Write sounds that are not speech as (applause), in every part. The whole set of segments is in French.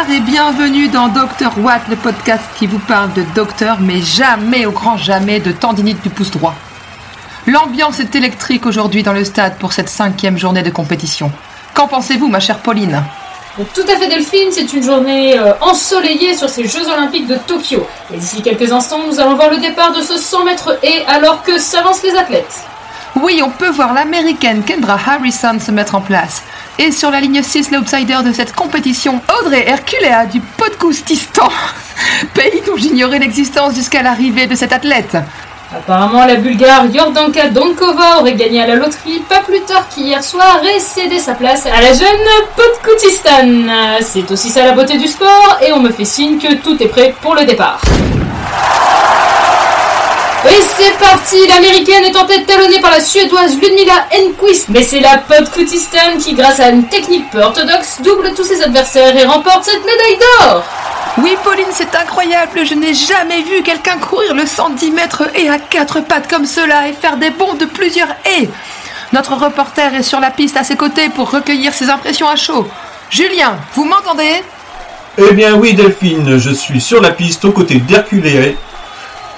Bonsoir et bienvenue dans Dr Watt, le podcast qui vous parle de docteur, mais jamais, au grand jamais, de tendinite du pouce droit. L'ambiance est électrique aujourd'hui dans le stade pour cette cinquième journée de compétition. Qu'en pensez-vous, ma chère Pauline? Tout à fait Delphine, c'est une journée euh, ensoleillée sur ces Jeux Olympiques de Tokyo. Et d'ici quelques instants, nous allons voir le départ de ce 100 mètres et alors que s'avancent les athlètes. Oui, on peut voir l'américaine Kendra Harrison se mettre en place. Et sur la ligne 6, l'outsider de cette compétition, Audrey Herculea du Podkoustistan, (laughs) pays dont j'ignorais l'existence jusqu'à l'arrivée de cette athlète. Apparemment, la Bulgare Yordanka Donkova aurait gagné à la loterie pas plus tard qu'hier soir et cédé sa place à la jeune Podkoutistan. C'est aussi ça la beauté du sport et on me fait signe que tout est prêt pour le départ. Et c'est parti L'américaine est en tête talonnée par la suédoise Ludmila Enquist. Mais c'est la Podkoutistan qui, grâce à une technique peu orthodoxe, double tous ses adversaires et remporte cette médaille d'or oui, Pauline, c'est incroyable. Je n'ai jamais vu quelqu'un courir le 110 mètres et à quatre pattes comme cela et faire des bonds de plusieurs haies. Notre reporter est sur la piste à ses côtés pour recueillir ses impressions à chaud. Julien, vous m'entendez? Eh bien oui, Delphine, je suis sur la piste aux côtés d'Herculé.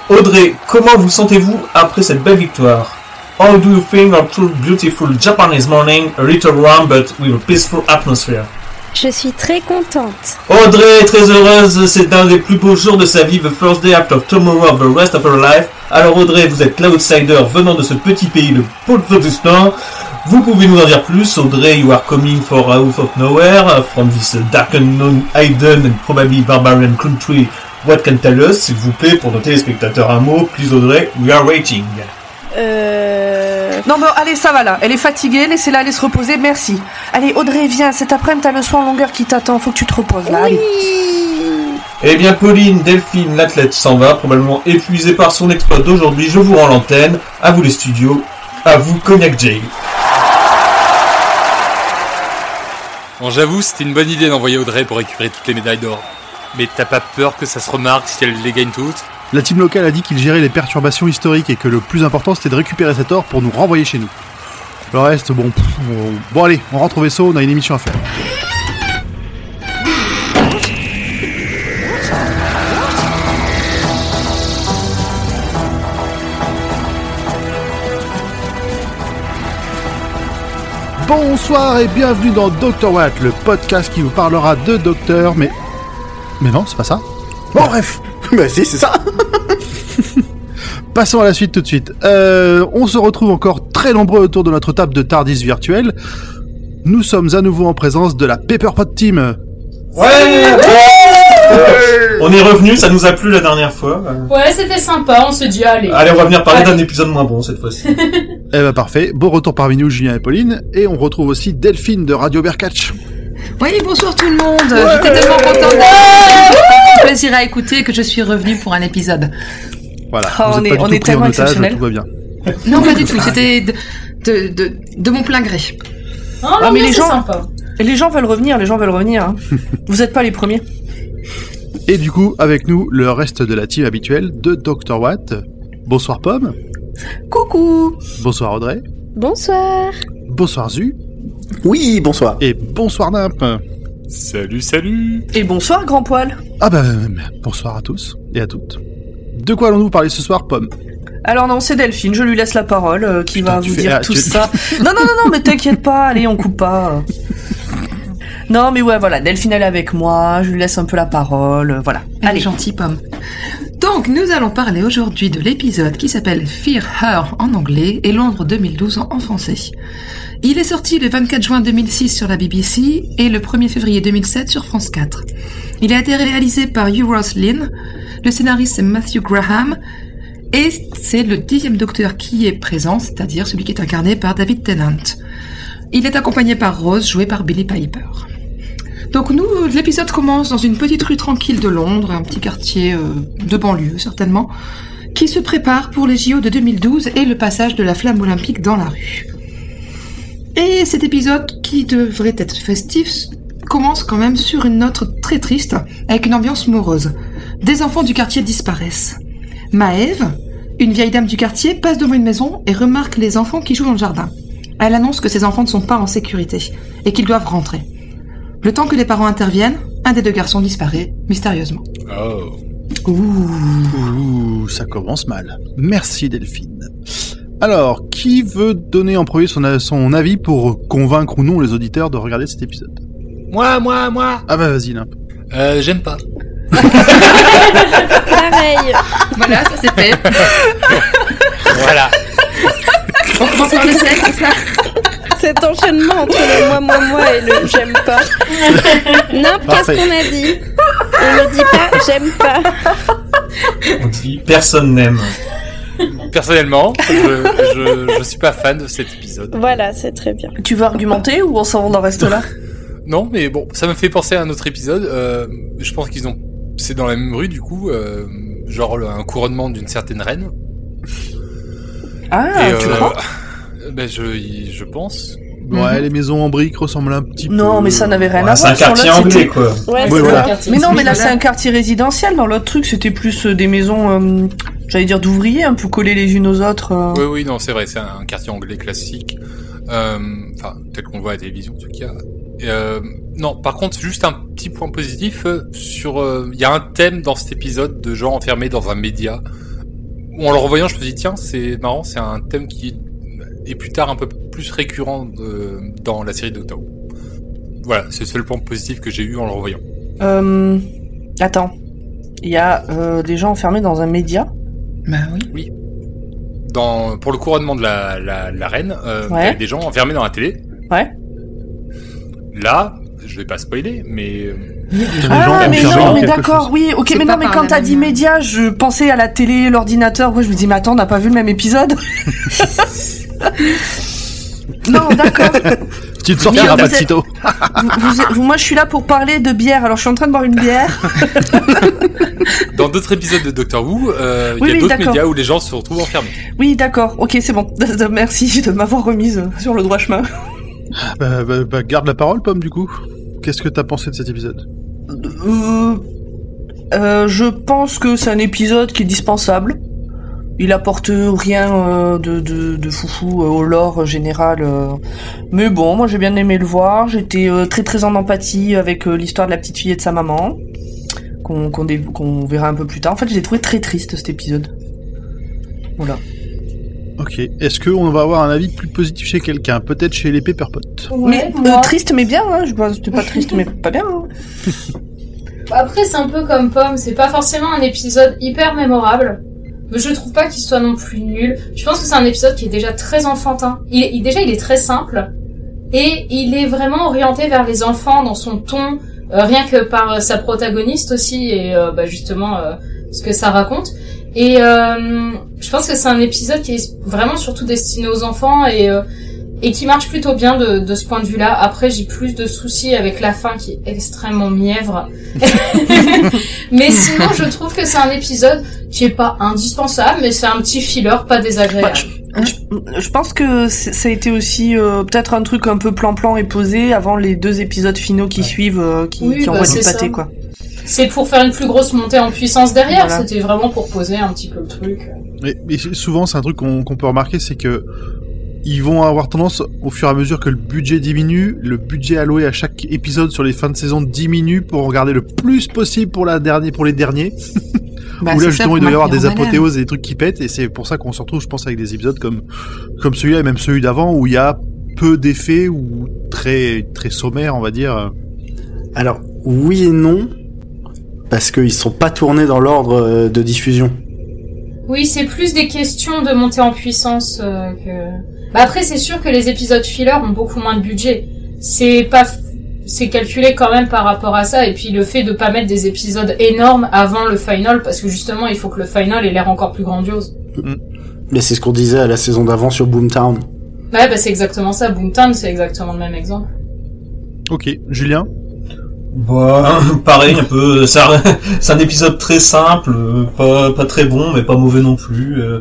Audrey, comment vous sentez-vous après cette belle victoire? How do you think of true beautiful Japanese morning, a little warm but with a peaceful atmosphere? Je suis très contente. Audrey est très heureuse, c'est un des plus beaux jours de sa vie, the first day after tomorrow of the rest of her life. Alors Audrey, vous êtes l'outsider venant de ce petit pays, le Pakistan. Vous pouvez nous en dire plus, Audrey, you are coming for out of nowhere, from this dark unknown, hidden and probably barbarian country. What can tell us, s'il vous plaît, pour nos téléspectateurs un mot, please Audrey, we are waiting. Euh... Non, bon, allez, ça va là. Elle est fatiguée, laissez-la aller se reposer, merci. Allez, Audrey, viens, cet après-midi, t'as le soin en longueur qui t'attend, faut que tu te reposes là, allez. Eh bien, Pauline, Delphine, l'athlète s'en va, probablement épuisée par son exploit d'aujourd'hui. Je vous rends l'antenne. À vous les studios. À vous, Cognac Jay. Bon, j'avoue, c'était une bonne idée d'envoyer Audrey pour récupérer toutes les médailles d'or. Mais t'as pas peur que ça se remarque si elle les gagne toutes la team locale a dit qu'il gérait les perturbations historiques et que le plus important c'était de récupérer cet or pour nous renvoyer chez nous. Le reste, bon, bon, allez, on rentre au vaisseau, on a une émission à faire. Bonsoir et bienvenue dans Dr Watt, le podcast qui vous parlera de docteur, mais... Mais non, c'est pas ça. Bon bref (laughs) Bah si, c'est ça (laughs) Passons à la suite tout de suite. Euh, on se retrouve encore très nombreux autour de notre table de Tardis virtuelle. Nous sommes à nouveau en présence de la Pepperpot Team. Ouais, On est revenu, ça nous a plu la dernière fois. Ouais, c'était sympa, on se dit allez. Allez, on va venir parler d'un épisode moins bon cette fois-ci. (laughs) eh ben parfait, beau retour parmi nous Julien et Pauline, et on retrouve aussi Delphine de Radio Berkatch. Oui, bonsour tout le monde. J'étais tellement contente d'être plaisir à écouter que je suis revenu pour un épisode. Voilà. Oh, on est, on est tellement exceptionnel. Tout va bien. Non, pas du tout. C'était de, de, de, de, mon plein gré. Oh, non, mais les gens, sympa. les gens veulent revenir. Les gens veulent revenir. Hein. (laughs) Vous n'êtes pas les premiers. Et du coup, avec nous, le reste de la team habituelle de Dr. Watt. Bonsoir Pomme. Coucou. Bonsoir Audrey. Bonsoir. Bonsoir Zu. Oui, bonsoir. Et bonsoir Nimp. Salut, salut. Et bonsoir Grand Poil. Ah bah, bonsoir à tous et à toutes. De quoi allons-nous parler ce soir, Pomme? Alors non, c'est Delphine, je lui laisse la parole, euh, qui va vous dire tout ça. (laughs) non, non, non, non, mais t'inquiète pas, allez, on coupe pas. Non, mais ouais, voilà, Delphine elle est avec moi, je lui laisse un peu la parole, euh, voilà. allez, gentil pomme. Donc, nous allons parler aujourd'hui de l'épisode qui s'appelle Fear Her en anglais et Londres 2012 en français. Il est sorti le 24 juin 2006 sur la BBC et le 1er février 2007 sur France 4. Il a été réalisé par Euros Lynn, le scénariste c'est Matthew Graham, et c'est le dixième docteur qui est présent, c'est-à-dire celui qui est incarné par David Tennant. Il est accompagné par Rose, jouée par Billy Piper. Donc nous, l'épisode commence dans une petite rue tranquille de Londres, un petit quartier euh, de banlieue certainement, qui se prépare pour les JO de 2012 et le passage de la flamme olympique dans la rue. Et cet épisode, qui devrait être festif, commence quand même sur une note très triste, avec une ambiance morose. Des enfants du quartier disparaissent. Maëve, une vieille dame du quartier, passe devant une maison et remarque les enfants qui jouent dans le jardin. Elle annonce que ces enfants ne sont pas en sécurité et qu'ils doivent rentrer. Le temps que les parents interviennent, un des deux garçons disparaît mystérieusement. Oh. Ouh, ça commence mal. Merci Delphine. Alors, qui veut donner en premier son, son avis pour convaincre ou non les auditeurs de regarder cet épisode? Moi, moi, moi Ah bah vas-y, Limp. Euh, j'aime pas. (laughs) Pareil. Voilà, ça c'est fait. (laughs) Voilà. On commence par le sel, c'est ça Cet enchaînement entre le moi, moi, moi et le j'aime pas. Non, qu'est-ce Parfait. qu'on a dit? On ne dit pas j'aime pas. On dit personne n'aime. Personnellement, je, je, je suis pas fan de cet épisode. Voilà, c'est très bien. Tu veux argumenter ou on s'en en reste là Non, mais bon, ça me fait penser à un autre épisode. Euh, je pense qu'ils ont, c'est dans la même rue du coup, euh, genre le- un couronnement d'une certaine reine. Ah, Et, tu euh, crois? ben je, je pense. Ouais, les maisons en briques ressemblent un petit peu... Non, mais ça n'avait rien Ouais, à c'est un voir. Quartier anglais, quoi. Ouais, c'est voilà. quartier. Mais non, mais là c'est un quartier résidentiel. Dans l'autre truc, c'était plus euh, des maisons, euh, j'allais dire d'ouvriers, un peu collées les unes aux autres. euh. Oui, oui, non, c'est vrai, c'est un quartier anglais classique. Euh, Enfin, tel qu'on le voit à la télévision en tout cas. Et, euh, non, par contre, juste un petit point positif euh, sur. euh, Il y a un thème dans cet épisode de gens enfermés dans un média. En le revoyant, je me dis tiens, c'est marrant, c'est un thème qui est plus tard un peu plus récurrent de- dans la série Doctor Who. Voilà, c'est le seul point positif que j'ai eu en le revoyant. Euh, attends, il y a euh, des gens enfermés dans un média. Bah oui. Dans, pour le couronnement de la, la, la reine, euh, Ouais. il y avait des gens enfermés dans la télé. Ouais. Là, je vais pas spoiler, mais euh, Ah, mais non, mais d'accord, oui, ok, mais non, mais quand t'as dit média, je pensais à la télé, l'ordinateur. Ouais, je me dis, mais attends, on n'a pas vu le même épisode. (laughs) non, d'accord. Tu ne sortiras Vous pas de sitôt. Vous- vous- vous- moi, je suis là pour parler de bière. Alors, je suis en train de boire une bière. (laughs) Dans d'autres épisodes de Doctor Who, euh, il Oui, y a oui, d'autres médias où les gens se retrouvent enfermés. Oui, d'accord. Ok, c'est bon. (laughs) Merci de m'avoir remise sur le droit chemin. Bah, bah, bah, garde la parole, Pomme, du coup. Qu'est-ce que t'as pensé de cet épisode? Euh, euh, je pense que c'est un épisode qui est dispensable. Il apporte rien euh, de, de, de foufou euh, au lore général. euh. Mais bon, moi j'ai bien aimé le voir. J'étais euh, très très en empathie avec euh, l'histoire de la petite fille et de sa maman. Qu'on verra un peu plus tard. En fait, je l'ai trouvé très triste cet épisode. Voilà. Ok. Est-ce qu'on va avoir un avis plus positif chez quelqu'un? Peut-être chez les Pepperpot. mais euh, moi. triste mais bien, hein. Je pense c'était pas triste mais pas bien. hein. (laughs) Après, c'est un peu comme Pomme, c'est pas forcément un épisode hyper mémorable. Mais je trouve pas qu'il soit non plus nul. Je pense que c'est un épisode qui est déjà très enfantin. Il, déjà, il est très simple. Et il est vraiment orienté vers les enfants dans son ton, euh, rien que par euh, sa protagoniste aussi, et euh, bah, justement ce que ça raconte. Et je pense que c'est un épisode qui est vraiment surtout destiné aux enfants et et qui marche plutôt bien de, de ce point de vue-là. Après, j'ai plus de soucis avec la fin qui est extrêmement mièvre. (laughs) mais sinon, je trouve que c'est un épisode qui est pas indispensable, mais c'est un petit filler pas désagréable. Je, je pense que ça a été aussi euh, peut-être un truc un peu plan-plan et posé avant les deux épisodes finaux qui suivent, euh, qui, Oui, qui bah, envoient du c'est pâté, ça. quoi. C'est pour faire une plus grosse montée en puissance derrière. Voilà. C'était vraiment pour poser un petit peu le truc. Mais, souvent, c'est un truc qu'on qu'on peut remarquer, c'est que ils vont avoir tendance, au fur et à mesure que le budget diminue, le budget alloué à chaque épisode sur les fins de saison diminue pour regarder le plus possible pour la dernière, pour les derniers. Bah, où là justement il doit y avoir des apothéoses et des trucs qui pètent et c'est pour ça qu'on se retrouve je pense avec des épisodes comme comme celui-là et même celui d'avant où il y a peu d'effets ou très très sommaire on va dire Alors, oui et non, parce qu'ils sont pas tournés dans l'ordre euh, de diffusion. Oui, c'est plus des questions de montée en puissance euh, que. Bah après, c'est sûr que les épisodes filler ont beaucoup moins de budget. C'est pas, f- c'est calculé quand même par rapport à ça. Et puis le fait de pas mettre des épisodes énormes avant le final, parce que justement, il faut que le final ait l'air encore plus grandiose. Mais c'est ce qu'on disait à la saison d'avant sur Boomtown. Ouais, bah c'est exactement ça. Boomtown, c'est exactement le même exemple. ok Julien? Bah, (laughs) pareil, un peu. C'est un, épisode très simple, pas, pas très bon, mais pas mauvais non plus. euh,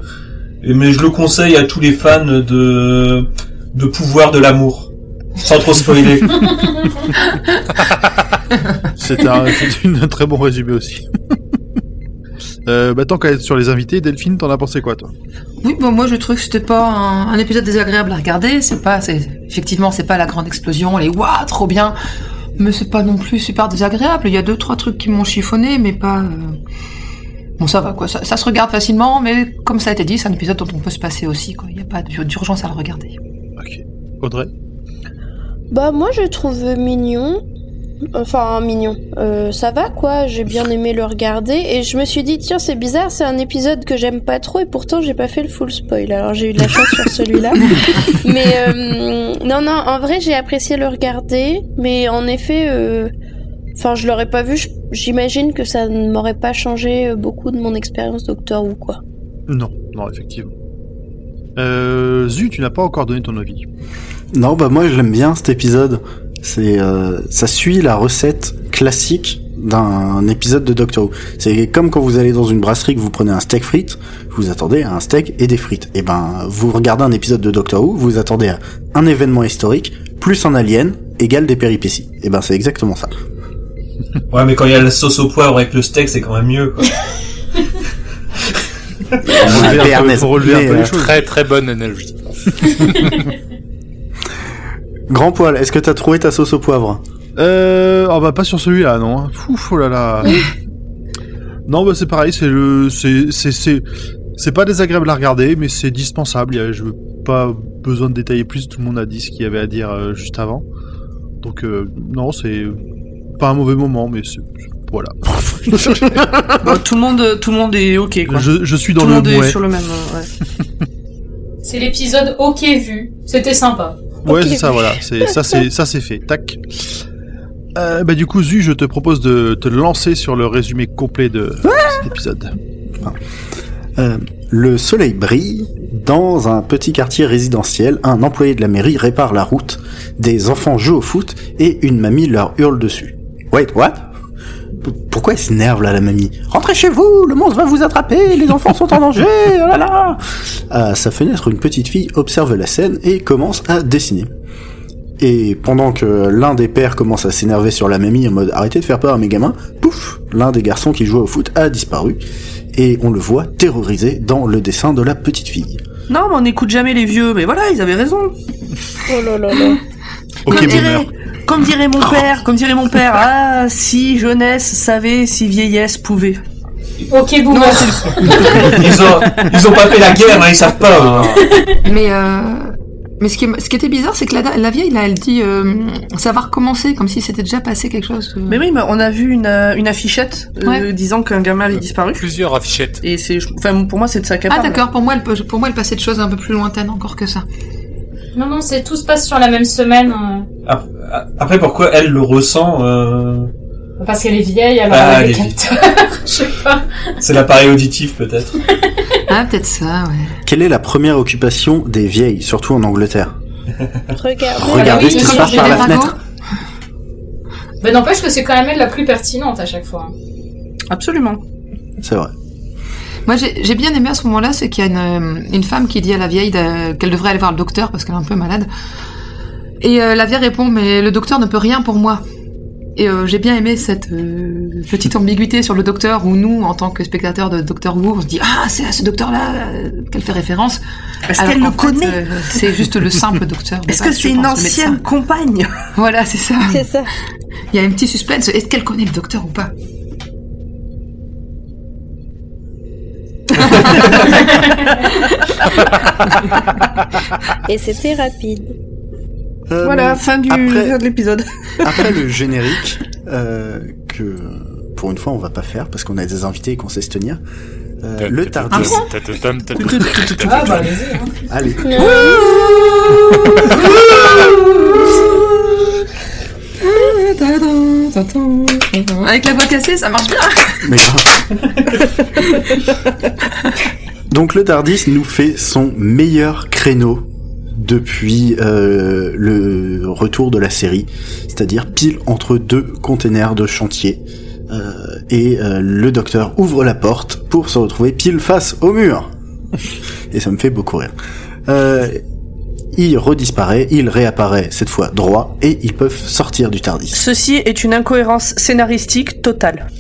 et- mais je le conseille à tous les fans de, de pouvoir de l'amour. Sans trop spoiler. (laughs) c'est un, c'est une- un très bon résumé aussi (laughs) euh, bah, tant qu'à être sur les invités Delphine t'en as pensé quoi toi? Oui, bon, moi je trouve que c'était pas un, un épisode désagréable à regarder. C'est pas, c'est effectivement, c'est pas la grande explosion, les waouh, trop bien. Mais c'est pas non plus super désagréable. Il y a deux, trois trucs qui m'ont chiffonné, mais pas. euh, Bon, ça va quoi. Ça, ça se regarde facilement, mais comme ça a été dit, c'est un épisode dont on peut se passer aussi, quoi. Il n'y a pas d'ur- d'urgence à le regarder. Ok. Audrey? Bah moi je trouve mignon. Enfin mignon. Euh, ça va quoi, j'ai bien aimé le regarder et je me suis dit tiens c'est bizarre, c'est un épisode que j'aime pas trop et pourtant j'ai pas fait le full spoil. Alors j'ai eu de la chance sur celui-là. (laughs) Mais euh, non non, en vrai j'ai apprécié le regarder, mais en effet euh, enfin je l'aurais pas vu, j'imagine que ça ne m'aurait pas changé beaucoup de mon expérience Doctor Who quoi. Non, non, effectivement. Euh, Zu, tu n'as pas encore donné ton avis. Non, bah moi je l'aime bien cet épisode. C'est, euh, ça suit la recette classique d'un épisode de Doctor Who. C'est comme quand vous allez dans une brasserie que vous prenez un steak frites, vous attendez à un steak et des frites. Et ben, vous regardez un épisode de Doctor Who, vous attendez à un événement historique plus un alien égale des péripéties. Et ben c'est exactement ça. (laughs) Ouais, mais quand il y a la sauce au poivre avec le steak, c'est quand même mieux, quoi. (laughs) Faut relever un peu- faut relever un peu les choses. Très très bonne analogie. (laughs) Grand poil, est-ce que t'as trouvé ta sauce au poivre? Euh, oh bah pas sur celui-là, non. hein. Ouf, oh là là. (laughs) non, bah c'est pareil, c'est le, c'est, c'est, c'est, c'est pas désagréable à regarder, mais c'est dispensable. Je veux pas besoin de détailler plus. Tout le monde a dit ce qu'il y avait à dire euh, juste avant. Donc euh, non, c'est pas un mauvais moment, mais c'est, voilà. (laughs) Bon, tout le monde, tout le monde est ok quoi. Je, je suis dans tout le le monde est mouet. sur le même. ouais. (laughs) C'est l'épisode OK vu. C'était sympa. Ouais, c'est ça, voilà. C'est ça, c'est ça, c'est fait. Tac. Euh, bah du coup, Zu, je te propose de te lancer sur le résumé complet de cet épisode. Euh, le soleil brille. Dans un petit quartier résidentiel, un employé de la mairie répare la route. Des enfants jouent au foot et une mamie leur hurle dessus. Wait, what? Pourquoi elle s'énerve là, la mamie Rentrez chez vous, le monstre va vous attraper, les enfants sont en danger, (laughs) oh là là À sa fenêtre, une petite fille observe la scène et commence à dessiner. Et pendant que l'un des pères commence à s'énerver sur la mamie en mode arrêtez de faire peur à mes gamins, pouf, l'un des garçons qui jouait au foot a disparu et on le voit terrorisé dans le dessin de la petite fille. Non, mais on n'écoute jamais les vieux. Mais voilà, ils avaient raison. Oh là là là. Comme, dirait, comme dirait mon père, comme dirait mon père, (laughs) ah, si jeunesse savait, si vieillesse pouvait. OK boomer. Ils ont, ils ont pas fait la guerre, hein, ils savent pas. hein. Mais, euh, mais ce qui, ce qui était bizarre, c'est que la, la vieille, là, elle dit euh, ça va recommencer, comme si c'était déjà passé quelque chose. euh. Mais oui, mais on a vu une, euh, une affichette euh, Ouais. disant qu'un gamin avait disparu. Plusieurs affichettes. Et c'est, enfin, pour moi, c'est de ça qu'elle Ah d'accord, pour moi, elle, pour moi, elle passait de choses un peu plus lointaines encore que ça. Non, non, c'est tout se passe sur la même semaine. euh, Ap- Après, pourquoi elle le ressent euh, parce qu'elle est vieille, alors Ah, elle a des elle est capteurs. (laughs) Je sais pas. C'est l'appareil auditif, peut-être. Ah, peut-être ça, ouais. Quelle est la première occupation des vieilles, surtout en Angleterre? Regardez. Regardez oui, ce qui se passe par la fenêtre. Mais n'empêche que c'est quand même elle la plus pertinente à chaque fois. Absolument. C'est vrai. Moi, j'ai bien aimé à ce moment-là, c'est qu'il y a une, euh, une femme qui dit à la vieille de- qu'elle devrait aller voir le docteur parce qu'elle est un peu malade. Et euh, la vieille répond, mais le docteur ne peut rien pour moi. Et euh, j'ai bien aimé cette euh, petite ambiguïté sur le docteur où nous, en tant que spectateurs de Doctor Who, on se dit ah c'est à ce docteur-là qu'elle fait référence. Est-ce Alors qu'elle le fait, connaît euh, C'est juste le simple docteur. Est-ce que c'est une pense, ancienne compagne? Voilà, c'est ça. C'est ça. Il y a un petit suspense. Est-ce qu'elle connaît le docteur ou pas? Et c'était rapide. Euh, Voilà, fin du après- fin de l'épisode. Après le générique, euh, que pour une fois on va pas faire parce qu'on a des invités et qu'on sait se tenir, euh, le Tardis. Ah bah allez-y. Hein. Allez. Avec la voix cassée, ça marche bien. Donc le Tardis nous fait son meilleur créneau depuis euh, le retour de la série, c'est-à-dire pile entre deux containers de chantier. Euh, et euh, le docteur ouvre la porte pour se retrouver pile face au mur. et ça me fait beaucoup rire. Il redisparaît, il réapparaît cette fois droit, et ils peuvent sortir du Tardis. Ceci est une incohérence scénaristique totale. (laughs)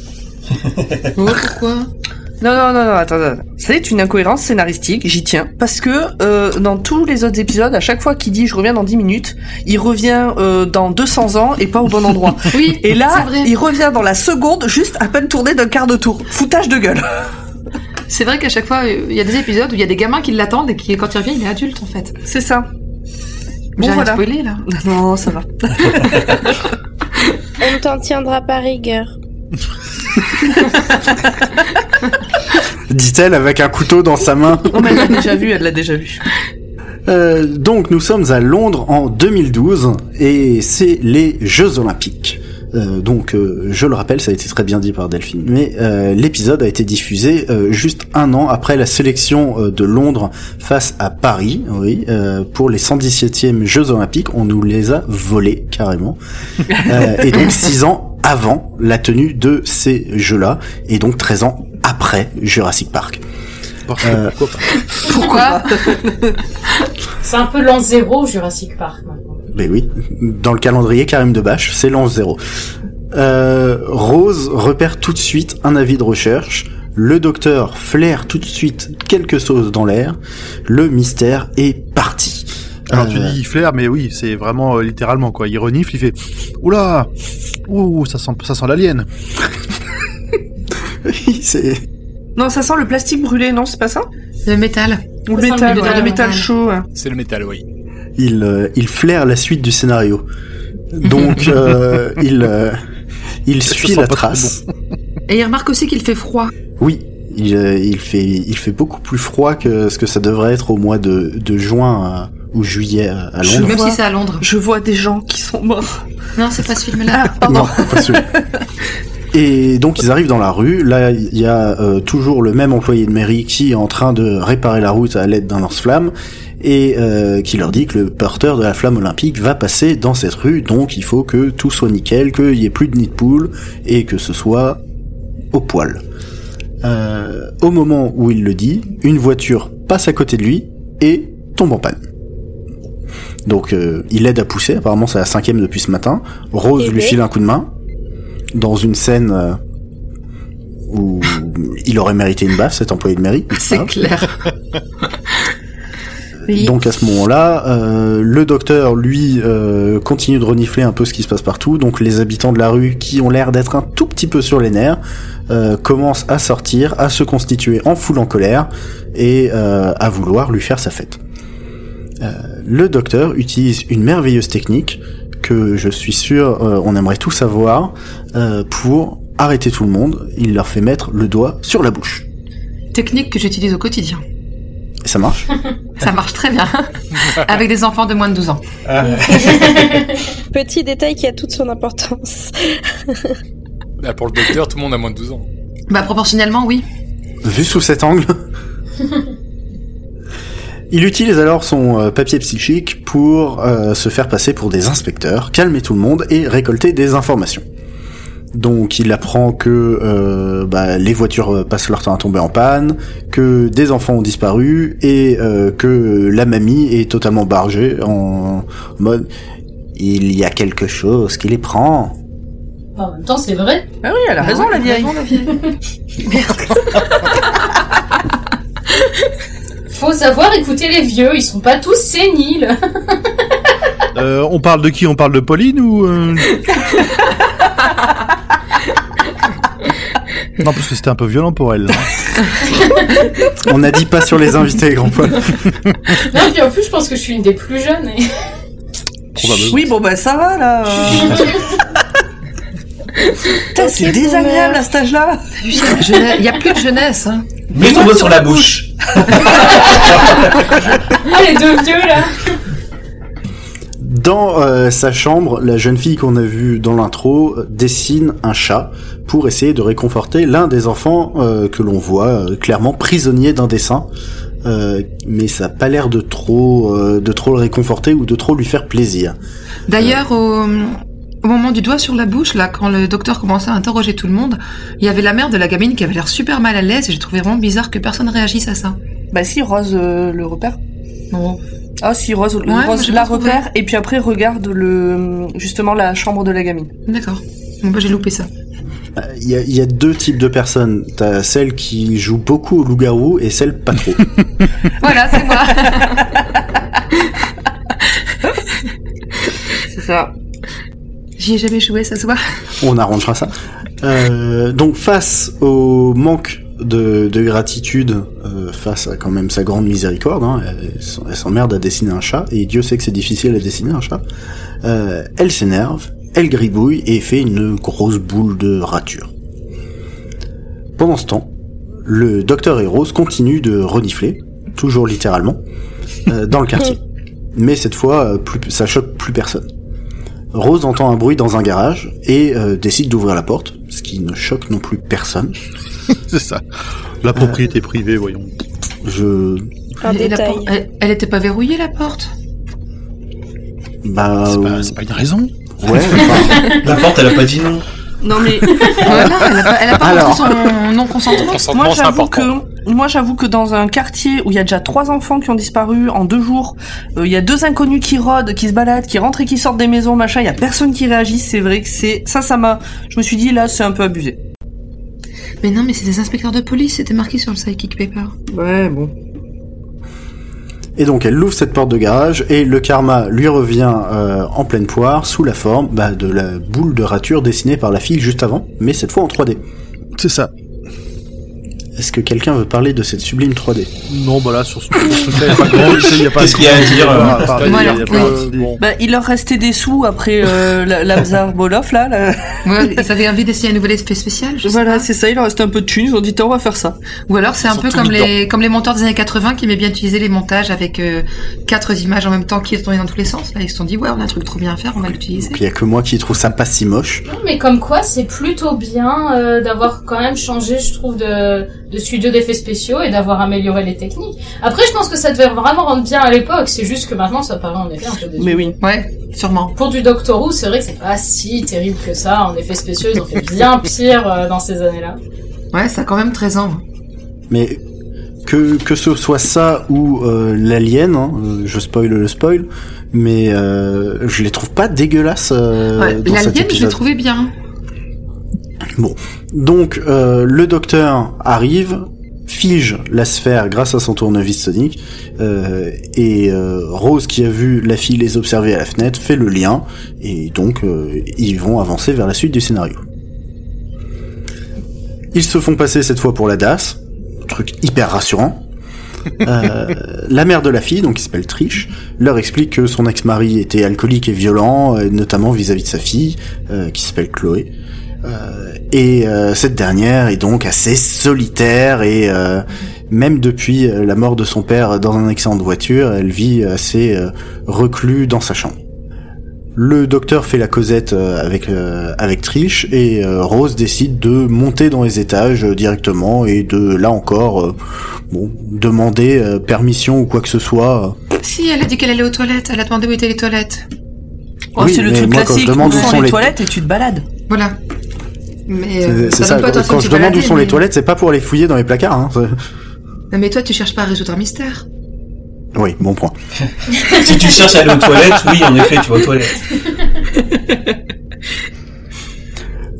Oh, pourquoi? Non, non, non, non, attends, attends. C'est une incohérence scénaristique, j'y tiens. Parce que euh, dans tous les autres épisodes, à chaque fois qu'il dit je reviens dans 10 minutes, il revient euh, dans 200 ans et pas au bon endroit. (laughs) Oui, Et là, il revient dans la seconde, juste à peine tourné d'un quart de tour. Foutage de gueule. C'est vrai qu'à chaque fois, euh, il y a des épisodes où il y a des gamins qui l'attendent et qui, quand il revient, il est adulte en fait. C'est ça. J'ai Bon, rien voilà. spoilé là. (laughs) Non, ça va. (laughs) On t'en tiendra pas rigueur. (laughs) Dit-elle avec un couteau dans sa main. Non, mais elle l'a déjà vu, elle l'a déjà vu. Euh, donc nous sommes à Londres en 2012 et c'est les Jeux Olympiques. Euh, donc euh, je le rappelle, ça a été très bien dit par Delphine, mais euh, l'épisode a été diffusé euh, juste un an après la sélection euh, de Londres face à Paris, oui, euh, pour les 117e Jeux Olympiques. On nous les a volés carrément, Euh, et donc (laughs) six ans avant la tenue de ces Jeux-là, et donc 13 ans après Jurassic Park. Euh, pourquoi. Pourquoi (laughs) C'est un peu l'an zéro Jurassic Park. Ben oui, dans le calendrier Karim de Bâche, c'est l'an zéro. Euh, Rose repère tout de suite un avis de recherche. Le docteur flaire tout de suite quelque chose dans l'air. Le mystère est parti. Alors tu Euh, dis flair, mais oui, c'est vraiment euh, littéralement quoi. Il renifle, il fait Oula Ouh, ça sent, ça sent l'alien. (laughs) c'est Non, ça sent le plastique brûlé, non, c'est pas ça? Le métal. Ou le métal, le ouais, métal, le métal ouais. chaud. C'est le métal, oui. Il, euh, il flaire la suite du scénario. Donc (laughs) euh, il euh, il suit la trace. Et il remarque aussi qu'il fait froid. Oui, il, euh, il fait il fait beaucoup plus froid que ce que ça devrait être au mois de, de juin ou juillet à, à Je Londres. Même vois. si c'est à Londres. Je vois des gens qui sont morts. Non, c'est pas ce film-là. Non, pas celui. (laughs) Et donc ils arrivent dans la rue. Là, il y a euh, toujours le même employé de mairie qui est en train de réparer la route à l'aide d'un lance-flamme et euh, qui leur dit que le porteur de la flamme olympique va passer dans cette rue. Donc il faut que tout soit nickel, qu'il y ait plus de nid de poule et que ce soit au poil. Euh, au moment où il le dit, une voiture passe à côté de lui et tombe en panne. Donc euh, il aide à pousser, apparemment c'est la cinquième depuis ce matin. Rose lui file un coup de main dans une scène où il aurait mérité une baffe cet employé de mairie. (laughs) C'est clair. (laughs) Oui. Donc à ce moment-là, euh, le docteur lui euh, continue de renifler un peu ce qui se passe partout. Donc les habitants de la rue qui ont l'air d'être un tout petit peu sur les nerfs euh, commencent à sortir, à se constituer en foule en colère et euh, à vouloir lui faire sa fête. Euh, le docteur utilise une merveilleuse technique que je suis sûr euh, on aimerait tous savoir euh, pour arrêter tout le monde. Il leur fait mettre le doigt sur la bouche. Technique que j'utilise au quotidien. Et ça marche Ça marche très bien. (laughs) Avec des enfants de moins de 12 ans. (laughs) Petit détail qui a toute son importance. Bah, pour le docteur, tout le monde a moins de 12 ans. Bah, proportionnellement, oui. Vu sous cet angle. Il utilise alors son euh, papier psychique pour euh, se faire passer pour des inspecteurs, calmer tout le monde et récolter des informations. Donc il apprend que euh, bah, les voitures euh, passent leur temps à tomber en panne, que des enfants ont disparu et euh, que la mamie est totalement bargée en mode il y a quelque chose qui les prend. En même temps, c'est vrai. Ah oui, elle a raison, la vieille. Raison, la vieille. (laughs) Faut savoir écouter les vieux, ils sont pas tous séniles. Euh, on parle de qui? On parle de Pauline ou euh... (laughs) Non, parce que c'était un peu violent pour elle. là. On n'a dit pas sur les invités, grand Paul. non, et puis en plus, je pense que je suis une des plus jeunes. et- Probablement. Oui, bon, bah ça va, là. Putain, c'est désagréable à cet âge-là. Il y a plus de jeunesse. Hein. Mets ton doigt sur la bouche. Ah, les deux vieux, là. Dans euh, sa chambre, la jeune fille qu'on a vue dans l'intro euh, dessine un chat pour essayer de réconforter l'un des enfants euh, que l'on voit euh, clairement prisonnier d'un dessin. Euh, mais ça a pas l'air de trop euh, de trop le réconforter ou de trop lui faire plaisir. D'ailleurs, au, au moment du doigt sur la bouche, là, quand le docteur commençait à interroger tout le monde, il y avait la mère de la gamine qui avait l'air super mal à l'aise et j'ai trouvé vraiment bizarre que personne réagisse à ça. Bah si, Rose euh, le repère. Non. Ah si, Rose, la repère, et puis après regarde le justement la chambre de la gamine. D'accord. Bon, bah, j'ai loupé ça. Il y, a, y a deux types de personnes. T'as celle qui joue beaucoup au loup-garou et celle pas trop. (laughs) Voilà, c'est moi. (laughs) C'est ça. J'y ai jamais joué, ça se voit. On arrangera ça. Euh, donc face au manque de, de gratitude, euh, face à quand même sa grande miséricorde, hein, elle, s'emmerde à dessiner un chat, et Dieu sait que c'est difficile à dessiner un chat, euh, elle s'énerve, elle gribouille et fait une grosse boule de rature. Pendant ce temps, le docteur et Rose continuent de renifler, toujours littéralement, euh, dans le quartier. (laughs) Mais cette fois, plus, ça choque plus personne. Rose entend un bruit dans un garage et euh, décide d'ouvrir la porte, ce qui ne choque non plus personne. (laughs) C'est ça. La propriété privée, voyons. Je, Un Et la détail. por- elle, elle était pas verrouillée, la porte? Bah, C'est euh, pas, c'est pas une raison. ouais, enfin, (laughs) La porte, elle a pas dit non. Non mais (laughs) Voilà, elle a pas, elle a pas Alors. montré son non-consentement. Consentement, moi j'avoue que moi j'avoue que dans un quartier où il y a déjà trois enfants qui ont disparu en deux jours, euh, il y a deux inconnus qui rôdent, qui se baladent, qui rentrent et qui sortent des maisons, machin, il y a personne qui réagit. C'est vrai que c'est ça, ça m'a. Je me suis dit là c'est un peu abusé. Mais non, mais c'est des inspecteurs de police, c'était marqué sur le psychic paper. Ouais bon. et donc elle ouvre cette porte de garage et le karma lui revient euh, en pleine poire sous la forme bah, de la boule de rature dessinée par la fille juste avant, mais cette fois en 3D. C'est ça. Est-ce que quelqu'un veut parler de cette sublime 3D Non, bah là, sur ce, (laughs) il y a pas grand, il y a pas Qu'est-ce qu'il y a à dire, à parler, Voilà, il leur restait des sous après euh, la, la Bzar Boloff là. là. Ouais, ils avaient envie d'essayer un nouvel effet spécial, je Voilà c'est ça, il leur restait un peu de thunes, ils ont dit on va faire ça. Ou alors c'est un peu comme les, comme les monteurs des années 80 qui aimaient bien utiliser les montages avec euh, quatre images en même temps qui tournaient dans tous les sens. Là, ils se sont dit, ouais, on a un truc trop bien à faire, on va l'utiliser. Puis il y a que moi qui trouve ça pas si moche. Non, mais comme quoi, c'est plutôt bien euh, d'avoir quand même changé, je trouve, de, de studio d'effets spéciaux et d'avoir amélioré les techniques. Après, je pense que ça devait vraiment rendre bien à l'époque. C'est juste que maintenant, ça paraît en effet un peu désuet. Mais oui. Ouais, sûrement. Pour du Doctor Who, c'est vrai que c'est pas si terrible que ça. En effets spéciaux, ils ont fait bien (laughs) pire euh, dans ces années-là. Ouais, ça a quand même 13 ans. Mais que, que ce soit ça ou euh, l'alien, hein, euh, je spoil le spoil, mais euh, je les trouve pas dégueulasses euh, Ouais, dans cet L'alien, je l'ai trouvé bien. Donc euh, le docteur arrive, fige la sphère grâce à son tournevis sonique, euh, et euh, Rose qui a vu la fille les observer à la fenêtre fait le lien, et donc ils vont avancer vers la suite du scénario. Ils se font passer cette fois pour la DAS, truc hyper rassurant. (laughs) La mère de la fille, donc qui s'appelle Trish, leur explique que son ex-mari était alcoolique et violent, notamment vis-à-vis de sa fille, qui s'appelle Chloé. Euh, et euh, cette dernière est donc assez solitaire et euh, même depuis la mort de son père dans un accident de voiture, elle vit assez euh, reclus dans sa chambre. Le docteur fait la causette euh, avec euh, avec Trish et euh, Rose décide de monter dans les étages euh, directement et de là encore euh, bon demander euh, permission ou quoi que ce soit. Si, elle a dit qu'elle allait aux toilettes. Elle a demandé où étaient les toilettes. Oh, Oui, c'est le mais truc moi, quand je classique, demande où où sont sont les les- toilettes et tu te balades. Voilà. Mais C'est euh, ça Quand je demande où sont les toilettes, c'est pas pour les fouiller dans les placards. Hein. Mais toi, tu cherches pas à résoudre un mystère. Oui, bon point. (laughs) Si tu cherches à aller aux toilettes, oui, en effet, tu vas aux toilettes. (laughs)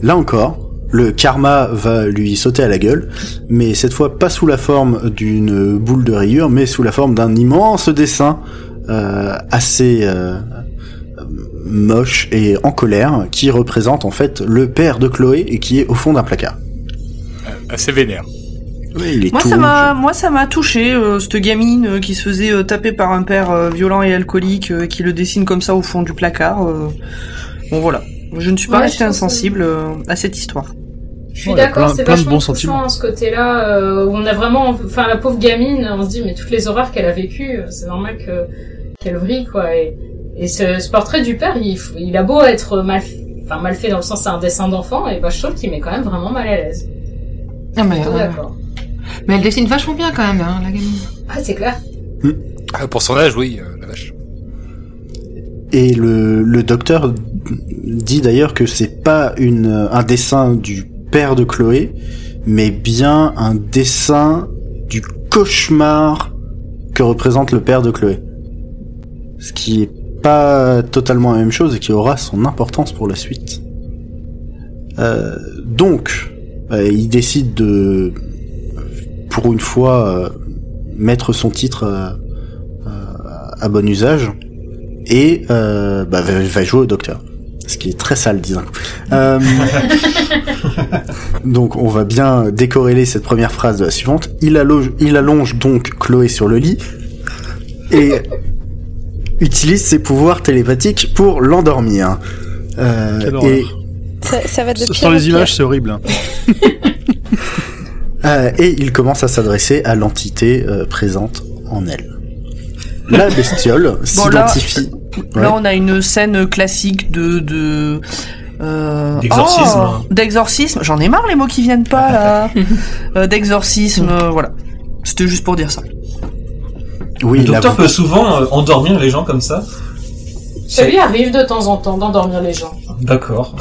Là encore, le karma va lui sauter à la gueule, mais cette fois pas sous la forme d'une boule de rayures, mais sous la forme d'un immense dessin euh, assez euh, moche et en colère, qui représente en fait le père de Chloé et qui est au fond d'un placard. Euh, Assez vénère. Oui, il est Moi tout ça m'a moi ça m'a touché euh, cette gamine euh, qui se faisait euh, taper par un père euh, violent et alcoolique euh, qui le dessine comme ça au fond du placard. euh. Bon voilà, je ne suis pas Ouais, restée insensible euh, à cette histoire. Je suis Ouais, d'accord, plein- c'est plein de vachement bons touchant, sentiments. ce côté-là, euh, où on a vraiment, enfin, la pauvre gamine, on se dit, mais toutes les horreurs qu'elle a vécues, c'est normal que, qu'elle vrille, quoi, et, et ce, ce portrait du père, il, a beau être mal, enfin, mal fait dans le sens c'est un dessin d'enfant, et bah, je trouve qu'il met quand même vraiment mal à l'aise. Non, mais, euh, d'accord. mais elle dessine vachement bien quand même, hein, la gamine. Ah, c'est clair. Ah, pour son âge, oui, euh, la vache. Et le, le docteur dit d'ailleurs que c'est pas une, un dessin du père de Chloé, mais bien un dessin du cauchemar que représente le père de Chloé. Ce qui est pas totalement la même chose et qui aura son importance pour la suite. Euh, donc, euh, il décide de, pour une fois, euh, mettre son titre à bon usage et bah, va jouer au docteur. Ce qui est très sale, disons. (laughs) donc, on va bien décorréler cette première phrase de la suivante. Il allonge, il allonge donc Chloé sur le lit et utilise ses pouvoirs télépathiques pour l'endormir. et ça, va de Sur les images, c'est horrible. (laughs) Euh, et il commence à s'adresser à l'entité euh, présente en elle. La bestiole s'identifie. là, on a une scène classique de de euh, d'exorcisme. Oh, d'exorcisme. J'en ai marre les mots qui viennent pas là. (laughs) d'exorcisme, voilà. C'était juste pour dire ça. Oui, le docteur peut souvent endormir les gens comme ça. Ça lui arrive de temps en temps d'endormir les gens. D'accord.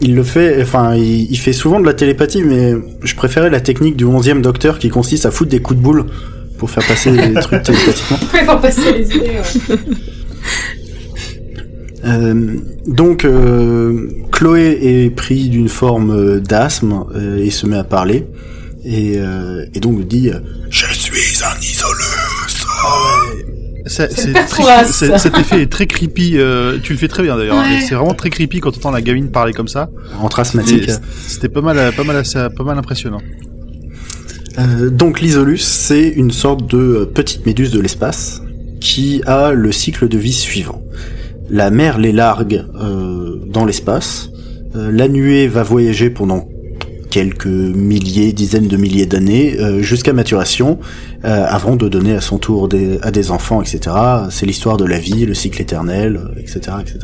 il le fait, enfin, il, fait souvent de la télépathie, mais je préférais la technique du 11e docteur qui consiste à foutre des coups de boule pour faire passer (laughs) les trucs télépathiquement. (laughs) pour passer les idées, euh, donc, euh, Chloé est pris d'une forme d'asthme euh, et se met à parler. Et, et donc dit Je suis un isolus cet effet est très creepy. Euh, tu le fais très bien d'ailleurs. C'est vraiment très creepy quand tu entends la gamine parler comme ça. Entre asthmatique. C'était pas mal, pas mal, pas mal impressionnant. Euh, donc l'isolus, c'est une sorte de petite méduse de l'espace qui a le cycle de vie suivant. La mer les largue euh, dans l'espace. la nuée va voyager pendant quelques milliers, dizaines de milliers d'années euh, jusqu'à maturation, euh, avant de donner à son tour à des enfants, etc. C'est l'histoire de la vie, le cycle éternel, etc., euh, etc.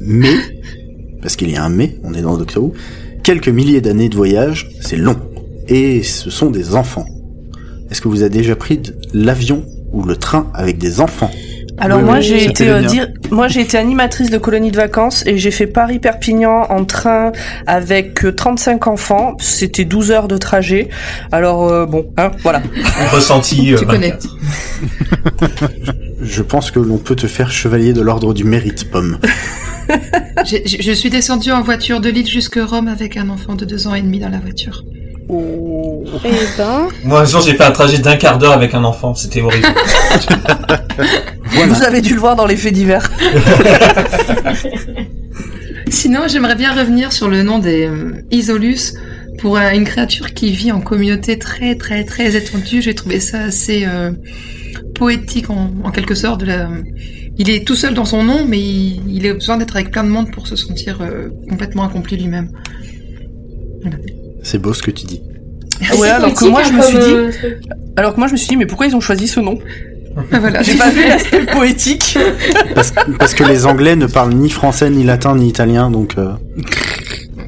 mais, parce qu'il y a un mais, on est dans le Doctor Who, quelques milliers d'années de voyage, c'est long, et ce sont des enfants. Est-ce que vous avez déjà pris l'avion ou le train avec des enfants? Alors moi j'ai été euh, dire, moi j'ai été animatrice de colonie de vacances et j'ai fait Paris Perpignan en train avec 35 euh, enfants, c'était 12 heures de trajet. Alors euh, bon, hein, voilà. (laughs) Ressenti Tu connais. je pense que l'on peut te faire chevalier de l'ordre du mérite, Pomme. (laughs) je suis descendue en voiture de Lille jusque Rome avec un enfant de deux ans et demi dans la voiture. Oh. Eh ben. Moi, un jour, j'ai fait un trajet d'un quart d'heure avec un enfant. C'était horrible. (laughs) Vous avez dû le voir dans les faits divers. (laughs) Sinon, j'aimerais bien revenir sur le nom des euh, Isolus pour euh, une créature qui vit en communauté très très très étendue. J'ai trouvé ça assez euh, poétique en, quelque sorte. Il est tout seul dans son nom, mais il, a besoin d'être avec plein de monde pour se sentir complètement accompli lui-même. C'est beau ce que tu dis. Ah ouais, alors que moi je me suis dit, euh, alors que moi je me suis dit, mais pourquoi ils ont choisi ce nom? Ah, voilà. J'ai pas vu (laughs) l'aspect poétique. Parce, que les Anglais ne parlent ni français, ni latin, ni italien, donc. Euh...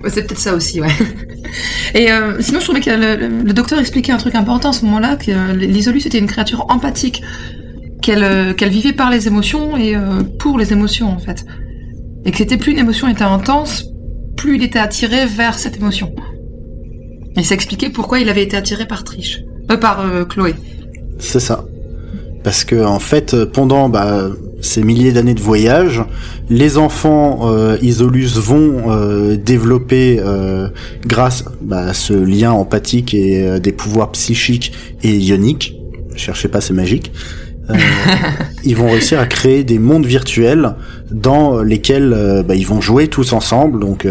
C'est peut-être ça aussi, ouais. Et euh, sinon, je trouvais que le, docteur expliquait un truc important à ce moment-là, que euh, l'isolus était une créature empathique, qu'elle qu'elle vivait par les émotions et pour les émotions en fait, et que c'était plus une émotion était intense, plus il était attiré vers cette émotion. Il s'expliquait pourquoi il avait été attiré par Trish. Euh, par euh, Chloé. C'est ça. Parce que en fait, pendant bah, ces milliers d'années de voyage, les enfants euh, Isolus vont euh, développer, grâce bah, à ce lien empathique et des pouvoirs psychiques et ioniques, cherchez pas, c'est magique, (laughs) ils vont réussir à créer des mondes virtuels dans lesquels bah, ils vont jouer tous ensemble. Donc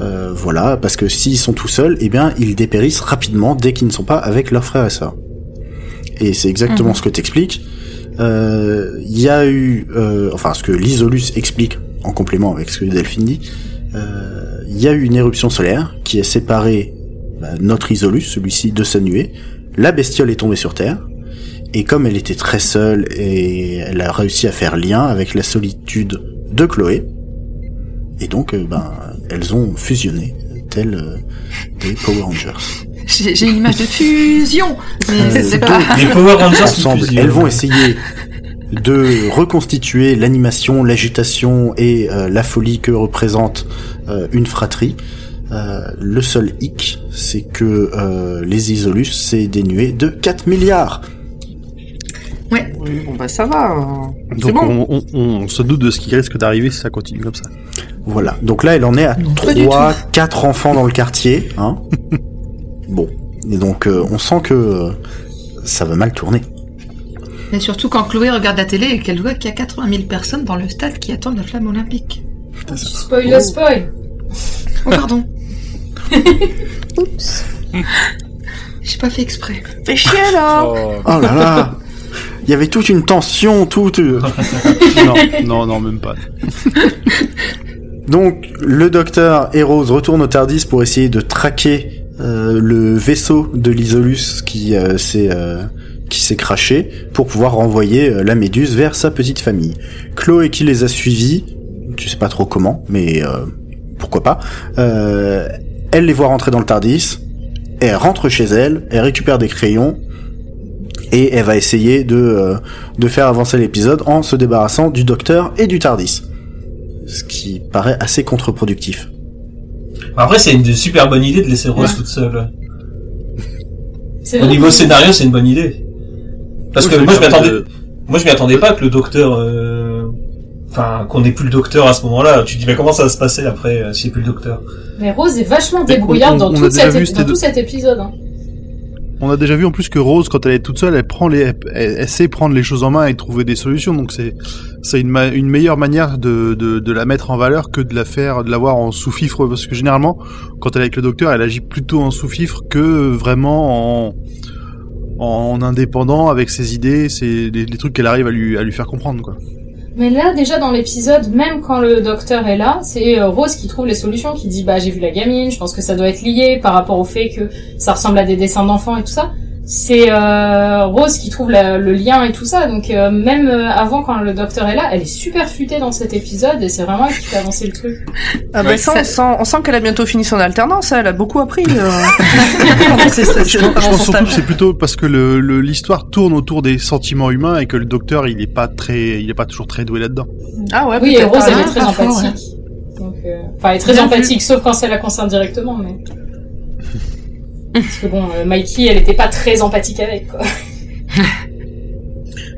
euh, voilà, parce que s'ils sont tout seuls, eh bien, ils dépérissent rapidement dès qu'ils ne sont pas avec leurs frères et sœurs. Et c'est exactement mhm. ce que t'expliques. Il euh, y a eu, euh, enfin, ce que l'Isolus explique en complément avec ce que Delphine dit. Il y a eu une éruption solaire qui a séparé bah, notre Isolus, celui-ci, de sa nuée. La bestiole est tombée sur Terre. Et comme elle était très seule et elle a réussi à faire lien avec la solitude de Chloé, et donc, ben, elles ont fusionné, telles euh, des Power Rangers. J'ai une image de fusion, mais c'est pas... Les Power Rangers ensemble, elles vont essayer de reconstituer l'animation, l'agitation et euh, la folie que représente euh, une fratrie. le seul hic, c'est que les Isolus, c'est dénué de 4 milliards. Ouais. bon bah ça va. Donc on, on, se doute de ce qui risque d'arriver si ça continue comme ça. Voilà. Donc là, elle en est à trois, quatre enfants dans le quartier. Hein (laughs) bon. Et donc, euh, on sent que euh, ça va mal tourner. Et surtout quand Chloé regarde la télé et qu'elle voit qu'il y a 80 000 personnes dans le stade qui attendent la flamme olympique. Spoil le spoil Oh, pardon. (laughs) Oups. J'ai pas fait exprès. Fais chier là Oh. Oh là là Il y avait toute une tension, tout... (laughs) non, non, non, même pas. (laughs) Donc, le docteur et Rose retournent au Tardis pour essayer de traquer euh, le vaisseau de l'Isolus qui euh, s'est euh, qui s'est craché pour pouvoir renvoyer euh, la Méduse vers sa petite famille. Chloé qui les a suivis, je sais pas trop comment, mais euh, pourquoi pas. euh, elle les voit rentrer dans le Tardis, elle rentre chez elle, elle récupère des crayons et elle va essayer de euh, de faire avancer l'épisode en se débarrassant du docteur et du Tardis ce qui paraît assez contre-productif. Après, c'est une super bonne idée de laisser Rose toute seule. (laughs) Au niveau scénario, c'est une bonne idée. Parce que moi, je m'attendais, de- moi, je m'y attendais pas que le docteur, euh, enfin, qu'on ait plus le docteur à ce moment-là. Tu te dis, mais comment ça va se passer après, euh, s'il n'y a plus le docteur? Mais Rose est vachement débrouillarde dans, on tout cet épisode. hein. On a déjà vu en plus que Rose, quand elle est toute seule, elle prend les, elle, sait prendre les choses en main et trouver des solutions. Donc c'est, c'est une, une meilleure manière de, de, de la mettre en valeur que de la faire, de l'avoir en sous-fifre. Parce que généralement, quand elle est avec le docteur, elle agit plutôt en sous-fifre que vraiment en, en indépendant avec ses idées, c'est les, les trucs qu'elle arrive à lui, à lui faire comprendre, quoi. Mais là, déjà dans l'épisode, même quand le docteur est là, c'est euh, Rose qui trouve les solutions, qui dit bah j'ai vu la gamine, je pense que ça doit être lié par rapport au fait que ça ressemble à des dessins d'enfants et tout ça. C'est euh, Rose qui trouve la- le lien et tout ça. Donc euh, même euh, avant quand le docteur est là, elle est super futée dans cet épisode et c'est vraiment elle qui fait avancer le truc. Ah bah Ouais, ça, ça- on sent, on sent qu'elle a bientôt fini son alternance, elle a beaucoup appris. Euh... (laughs) ses- Je pendant pense surtout que c'est plutôt parce que le, le- l'histoire tourne autour des sentiments humains et que le docteur, il est pas très, il est pas toujours très doué là-dedans. Ah ouais, oui, et Rose elle est très pas faux, empathique. Euh, enfin, elle est très Bien empathique, sauf quand ça la concerne directement, mais. Parce que bon, euh, Mikey, elle était pas très empathique avec, quoi. (laughs)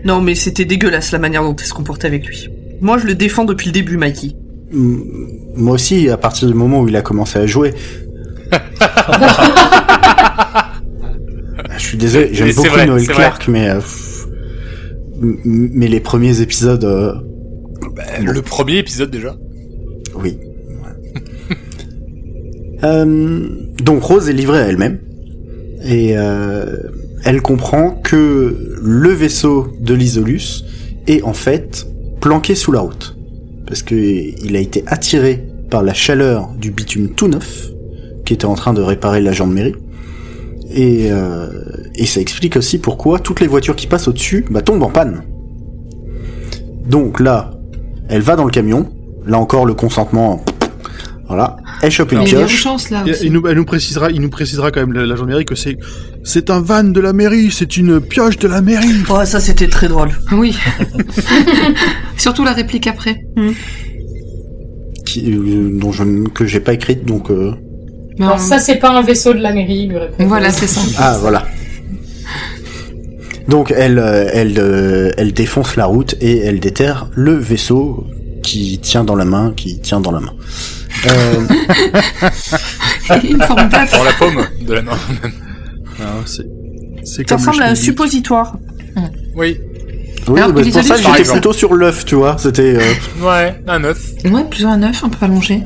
Non mais c'était dégueulasse la manière dont elle se comportait avec lui. Moi je le défends depuis le début, Mikey. M- Moi aussi, à partir du moment où il a commencé à jouer. (laughs) Je suis désolé, j'aime beaucoup vrai, Noël Clark, mais euh, mais les premiers épisodes, euh, Le premier épisode déjà. oui. (laughs) Euh, donc Rose est livrée à elle-même et euh, elle comprend que le vaisseau de l'Isolus est en fait planqué sous la route parce que il a été attiré par la chaleur du bitume tout neuf qui était en train de réparer la gendarmerie et euh, et ça explique aussi pourquoi toutes les voitures qui passent au-dessus bah, tombent en panne. Donc là, elle va dans le camion. Là encore, le consentement. Voilà. Elle chope une Il y a pioche. chance là Et- aussi. Il nous, elle nous précisera, il nous précisera quand même la, la gendarmerie que c'est, c'est un van de la mairie, c'est une pioche de la mairie. Oh ça c'était très drôle. Oui. (laughs) Surtout la réplique après. qui, euh, dont je, que j'ai pas écrite, donc. euh, Mais Alors on- ça, c'est pas un vaisseau de la mairie, lui répond. Voilà, c'est ça. Ah voilà. Donc elle, euh, elle, euh, elle défonce la route et elle déterre le vaisseau qui tient dans la main, qui tient dans la main. Euh, (laughs) Une forme d'œuf. La paume de la main. Ah, c'est, c'est Ça ressemble à un suppositoire. Oui. oui, Alors bah, c'est pour ça que j'étais plutôt sur l'œuf, tu vois. C'était. euh, Ouais, un œuf. Ouais, plus un œuf, un peu allongé.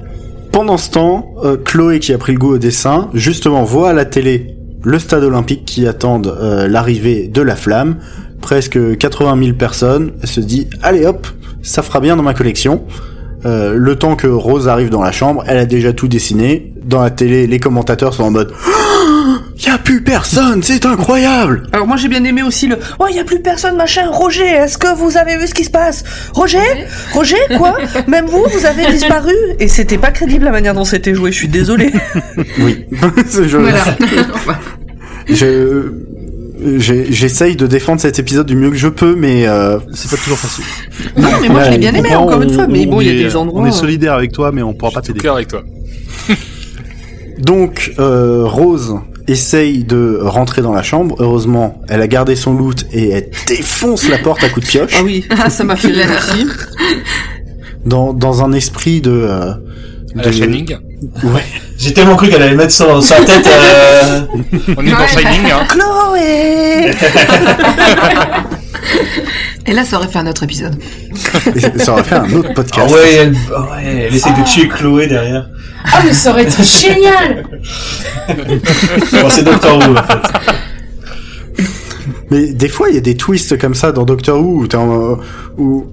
Pendant ce temps, euh, Chloé, qui a pris le goût au dessin, justement voit à la télé le stade olympique qui attendent euh, l'arrivée de la flamme. Presque 80 000 personnes. Elle se dit, allez hop, ça fera bien dans ma collection. Euh, le temps que Rose arrive dans la chambre, elle a déjà tout dessiné. Dans la télé, les commentateurs sont en mode, il y a plus personne, c'est incroyable. Alors moi j'ai bien aimé aussi le « Oh, il y a plus personne, machin. Roger, est-ce que vous avez vu ce qui se passe? Roger? Roger, quoi? (laughs) Même vous, vous avez disparu ?» Et c'était pas crédible la manière dont c'était joué, je suis désolée. Oui, (laughs) C'est- (laughs) je- Voilà. je- j'ai- j'essaye de défendre cet épisode du mieux que je peux, mais euh, C'est pas toujours facile. non, mais moi je Ouais, l'ai bien aimé comprend, encore une fois, mais on bon, il y a des endroits... On est euh, solidaire avec toi, mais on pourra pas t'aider. cœur avec toi. (laughs) Donc euh, Rose essaye de rentrer dans la chambre. Heureusement, elle a gardé son loot et elle défonce la porte à coups de pioche. Ah oui, ça (laughs) ça m'a fait rire aussi. Dans, dans un esprit de euh, À la Shining. Ouais. J'ai tellement cru qu'elle allait mettre son, sa tête. Euh... On est dans. Shining, hein. Chloé (laughs) Et là, ça aurait fait un autre épisode. Et ça aurait fait un autre Ah podcast. ouais, elle, ah ouais, elle essaie de tuer Chloé derrière. Ah, mais ça aurait été génial Bon, c'est Doctor Who en fait. Mais des fois, il y a des twists comme ça dans Doctor Who où, t'es en- où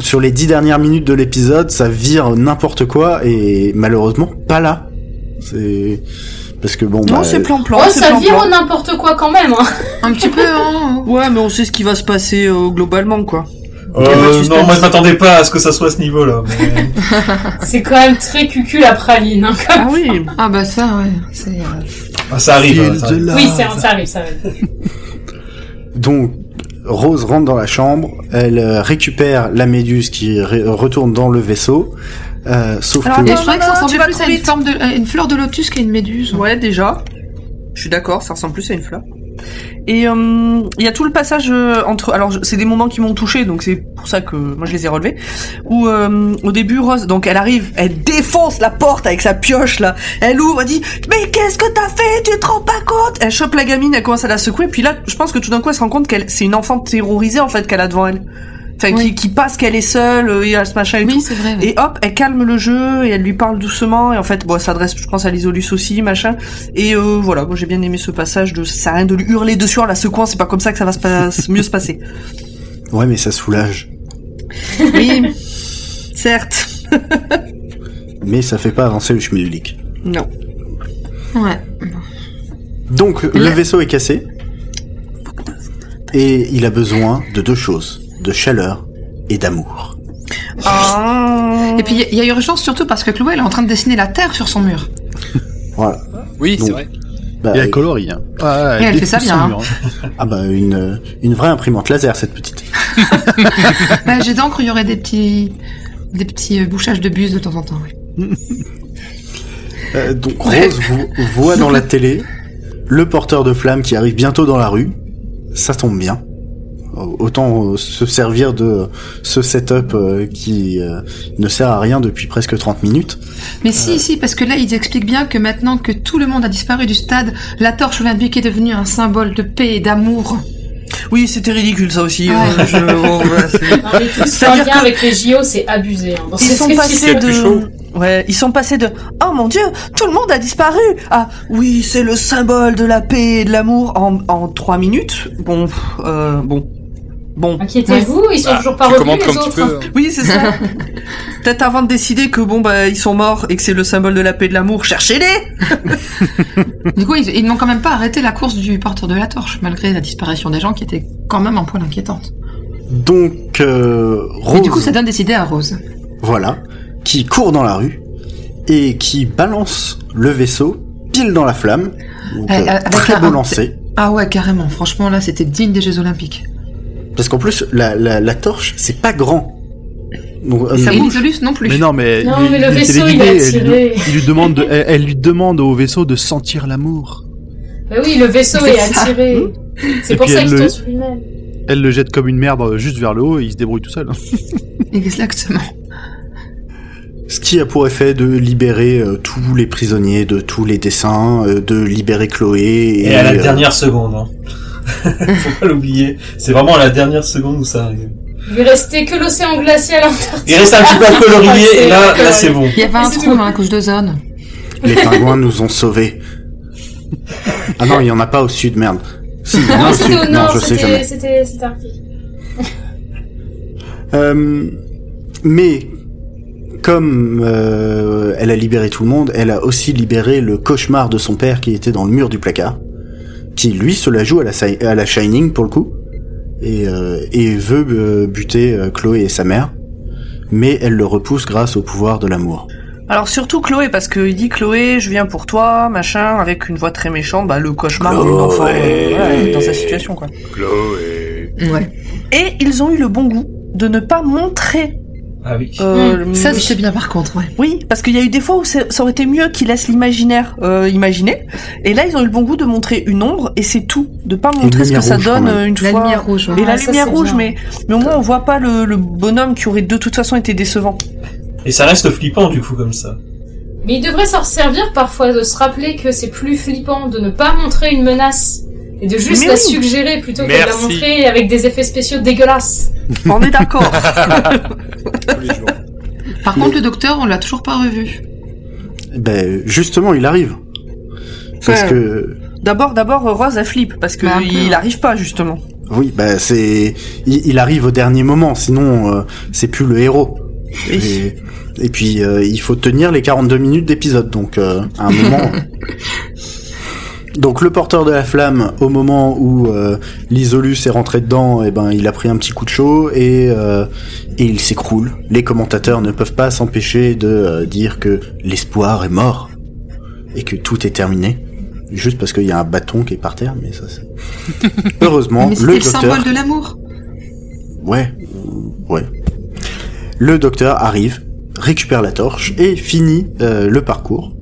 sur les dix dernières minutes de l'épisode, ça vire n'importe quoi et malheureusement pas là. C'est parce que bon. Non, bah, c'est plan-plan. Oh, c'est ça plan-plan. vire n'importe quoi quand même, hein Un petit peu, hein. (laughs) Ouais, mais on sait ce qui va se passer euh, globalement, quoi. Euh, non, moi je m'attendais pas à ce que ça soit à ce niveau-là. mais- (laughs) C'est quand même très cucu la praline, hein, Ah oui. Ah bah ça, ouais. C'est. euh, Ah, ça arrive. Hein, ça arrive. Oui, ça arrive, ça arrive. Donc Rose rentre dans la chambre, elle euh, récupère la méduse qui retourne dans le vaisseau. Euh, sauf Alors, que je trouvais que ça ressemblait plus à une forme de, à une fleur de lotus qu'à une méduse. Ouais, déjà. Je suis d'accord, ça ressemble plus à une fleur. Et euh, il y a tout le passage euh, entre. Alors, c'est des moments qui m'ont touché, donc c'est pour ça que moi je les ai relevés. Où euh, au début, Rose, donc elle arrive, elle défonce la porte avec sa pioche là. Elle ouvre, elle dit mais qu'est-ce que t'as fait? Tu te rends pas compte Elle chope la gamine, elle commence à la secouer. Puis là, je pense que tout d'un coup, elle se rend compte qu'elle c'est une enfant terrorisée en fait qu'elle a devant elle. Enfin, Oui. qui, qui passe qu'elle est seule, euh, il y a ce machin et tout. Oui, c'est vrai. Et hop, elle calme le jeu et elle lui parle doucement. Et en fait, bon, elle s'adresse, je pense, à l'Isolus aussi, machin. Et euh, voilà, moi j'ai bien aimé ce passage de ça à rien de lui hurler dessus en la secouant, c'est pas comme ça que ça va se pas- (laughs) mieux se passer. ouais, mais ça soulage. Oui, certes. (laughs) Mais ça fait pas avancer le schmilblick. Non. Ouais. Donc le vaisseau est cassé et il a besoin de deux choses de chaleur et d'amour. Ah. Et puis il y, a urgence surtout parce que Chloé elle est en train de dessiner la terre sur son mur. Voilà. Oui, c'est vrai. Bah, Et elle colorie. Hein. Ah, Et elle fait ça bien, hein. mur, hein. (laughs) ah bah une une vraie imprimante laser cette petite. (laughs) bah, J'ai d'encre, il y aurait des petits des petits euh, bouchages de buse de temps en temps. Euh, donc Rose vo- voit dans la télé le porteur de flammes qui arrive bientôt dans la rue. Ça tombe bien. Euh, Autant euh, se servir de ce setup euh, qui ne sert à rien depuis presque 30 minutes. Mais si, si, parce que là ils expliquent bien que maintenant que tout le monde a disparu du stade, la torche olympique est devenue un symbole de paix et d'amour. Oui, c'était ridicule ça aussi. Euh, je- bon, voilà, (laughs) C'est-à-dire que- avec les JO, c'est abusé. Hein, dans Ils sont passés chaud. de, ouais, ils sont passés de, oh mon dieu, tout le monde a disparu. Ah, oui, c'est le symbole de la paix et de l'amour en, en trois minutes. Bon, euh, bon, bon. Inquiétez-vous, ils sont Bah, toujours pas revenus les comme tu autres. peux. Oui, c'est ça. Peut-être avant de décider que bon bah ils sont morts et que c'est le symbole de la paix et de l'amour, cherchez-les. (laughs) Du coup, ils, ils n'ont quand même pas arrêté la course du porteur de la torche, malgré la disparition des gens qui étaient quand même un poil inquiétante. Donc euh, Rose, Et du coup, ça donne des idées à Rose. voilà, qui court dans la rue et qui balance le vaisseau pile dans la flamme. Donc, Euh, euh, avec très un- beau un- lancer. Ah ouais, carrément. Franchement, là, c'était digne des Jeux Olympiques. Parce qu'en plus, la, la, la torche, c'est pas grand. Donc, euh, Et l'Isolus non plus. Mais non, mais, Non, lui- mais le vaisseau, il a lui- il lui demande de- elle, elle lui demande au vaisseau de sentir l'amour. Bah oui, le vaisseau C'est est ça. attiré. C'est Et pour puis ça elle qu'il le- tourne sur lui-même. Elle le jette comme une merde juste vers le haut et il se débrouille tout seul. (laughs) Exactement. Ce qui a pour effet de libérer euh, tous les prisonniers de tous les dessins, euh, de libérer Chloé. Et, Et à la euh, dernière seconde. Hein. (laughs) Faut pas l'oublier. C'est vraiment à la dernière seconde où ça arrive. Il lui restait que l'océan glacial antarctique. Il reste un petit peu à colorier et là, là c'est bon. Il y avait un trou dans la couche d'ozone. les pingouins nous ont sauvés. Ah non, il y en a pas au sud, merde. Si, Non, au c'était au Non, nord, je sais c'était jamais. c'était- c'était arctique. Euh, mais comme euh, elle a libéré tout le monde, elle a aussi libéré le cauchemar de son père qui était dans le mur du placard, qui lui se la joue à la, si- à la Shining pour le coup, et, euh, et veut euh, buter euh, Chloé et sa mère, mais elle le repousse grâce au pouvoir de l'amour. Alors surtout Chloé parce qu'il dit Chloé, je viens pour toi, machin, avec une voix très méchante, bah le cauchemar d'une enfant euh, dans sa situation quoi. Chloé. Ouais. Et ils ont eu le bon goût de ne pas montrer. Ah oui. euh, Ça, le- c'était bien par contre, ouais. Oui, parce qu'il y a eu des fois où ça aurait été mieux qu'ils laissent l'imaginaire euh, imaginer. Et là, ils ont eu le bon goût de montrer une ombre et c'est tout, de pas montrer ce que ça rouge, donne une La fois. lumière rouge, ouais. Et la Ah, ça, lumière rouge, bien. mais mais au moins on voit pas le, le bonhomme qui aurait de toute façon été décevant. Et ça reste flippant du coup comme ça. Mais il devrait s'en servir parfois de se rappeler que c'est plus flippant de ne pas montrer une menace et de juste Mais la oui. suggérer plutôt que de la Merci. montrer avec des effets spéciaux dégueulasses. On est d'accord. (laughs) Tous les jours. Par contre, le docteur, on l'a toujours pas revu. Ben, justement, il arrive. Parce Ouais. que, D'abord, d'abord, Rose elle flippe parce que Bah, un peu, il arrive pas justement. oui, ben, c'est, il, il arrive au dernier moment, sinon, euh, c'est plus le héros. Et, et puis, euh, il faut tenir les 42 minutes d'épisode, donc, euh, à un moment. (laughs) Donc le porteur de la flamme, au moment où euh, l'Isolus est rentré dedans, eh ben il a pris un petit coup de chaud et, euh, et il s'écroule. Les commentateurs ne peuvent pas s'empêcher de euh, dire que l'espoir est mort et que tout est terminé, juste parce qu'il y a un bâton qui est par terre. Mais ça, c'est (laughs) heureusement Mais le le, docteur. symbole de l'amour. Ouais, ouais. Le docteur arrive, récupère la torche et finit euh, le parcours.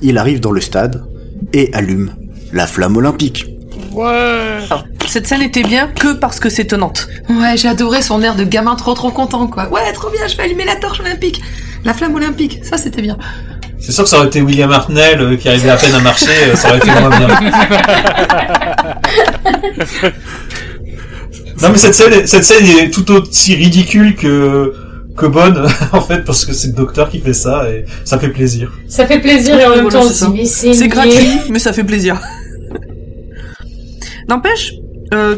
Il arrive dans le stade et allume la flamme olympique. Alors, cette scène était bien que parce que c'est tenante. Ouais, j'ai adoré son air de gamin trop trop content, quoi. Ouais, trop bien, je vais allumer la torche olympique. La flamme olympique, ça c'était bien. C'est sûr que ça aurait été William Hartnell euh, qui arrivait à peine à marcher, euh, ça aurait été moins bien. (laughs) non mais cette scène, cette scène est tout aussi ridicule que que bonne (laughs) en fait parce que c'est le docteur qui fait ça et ça fait plaisir. Ça fait plaisir et en même temps c'est gratuit, mais ça fait plaisir. N'empêche, euh,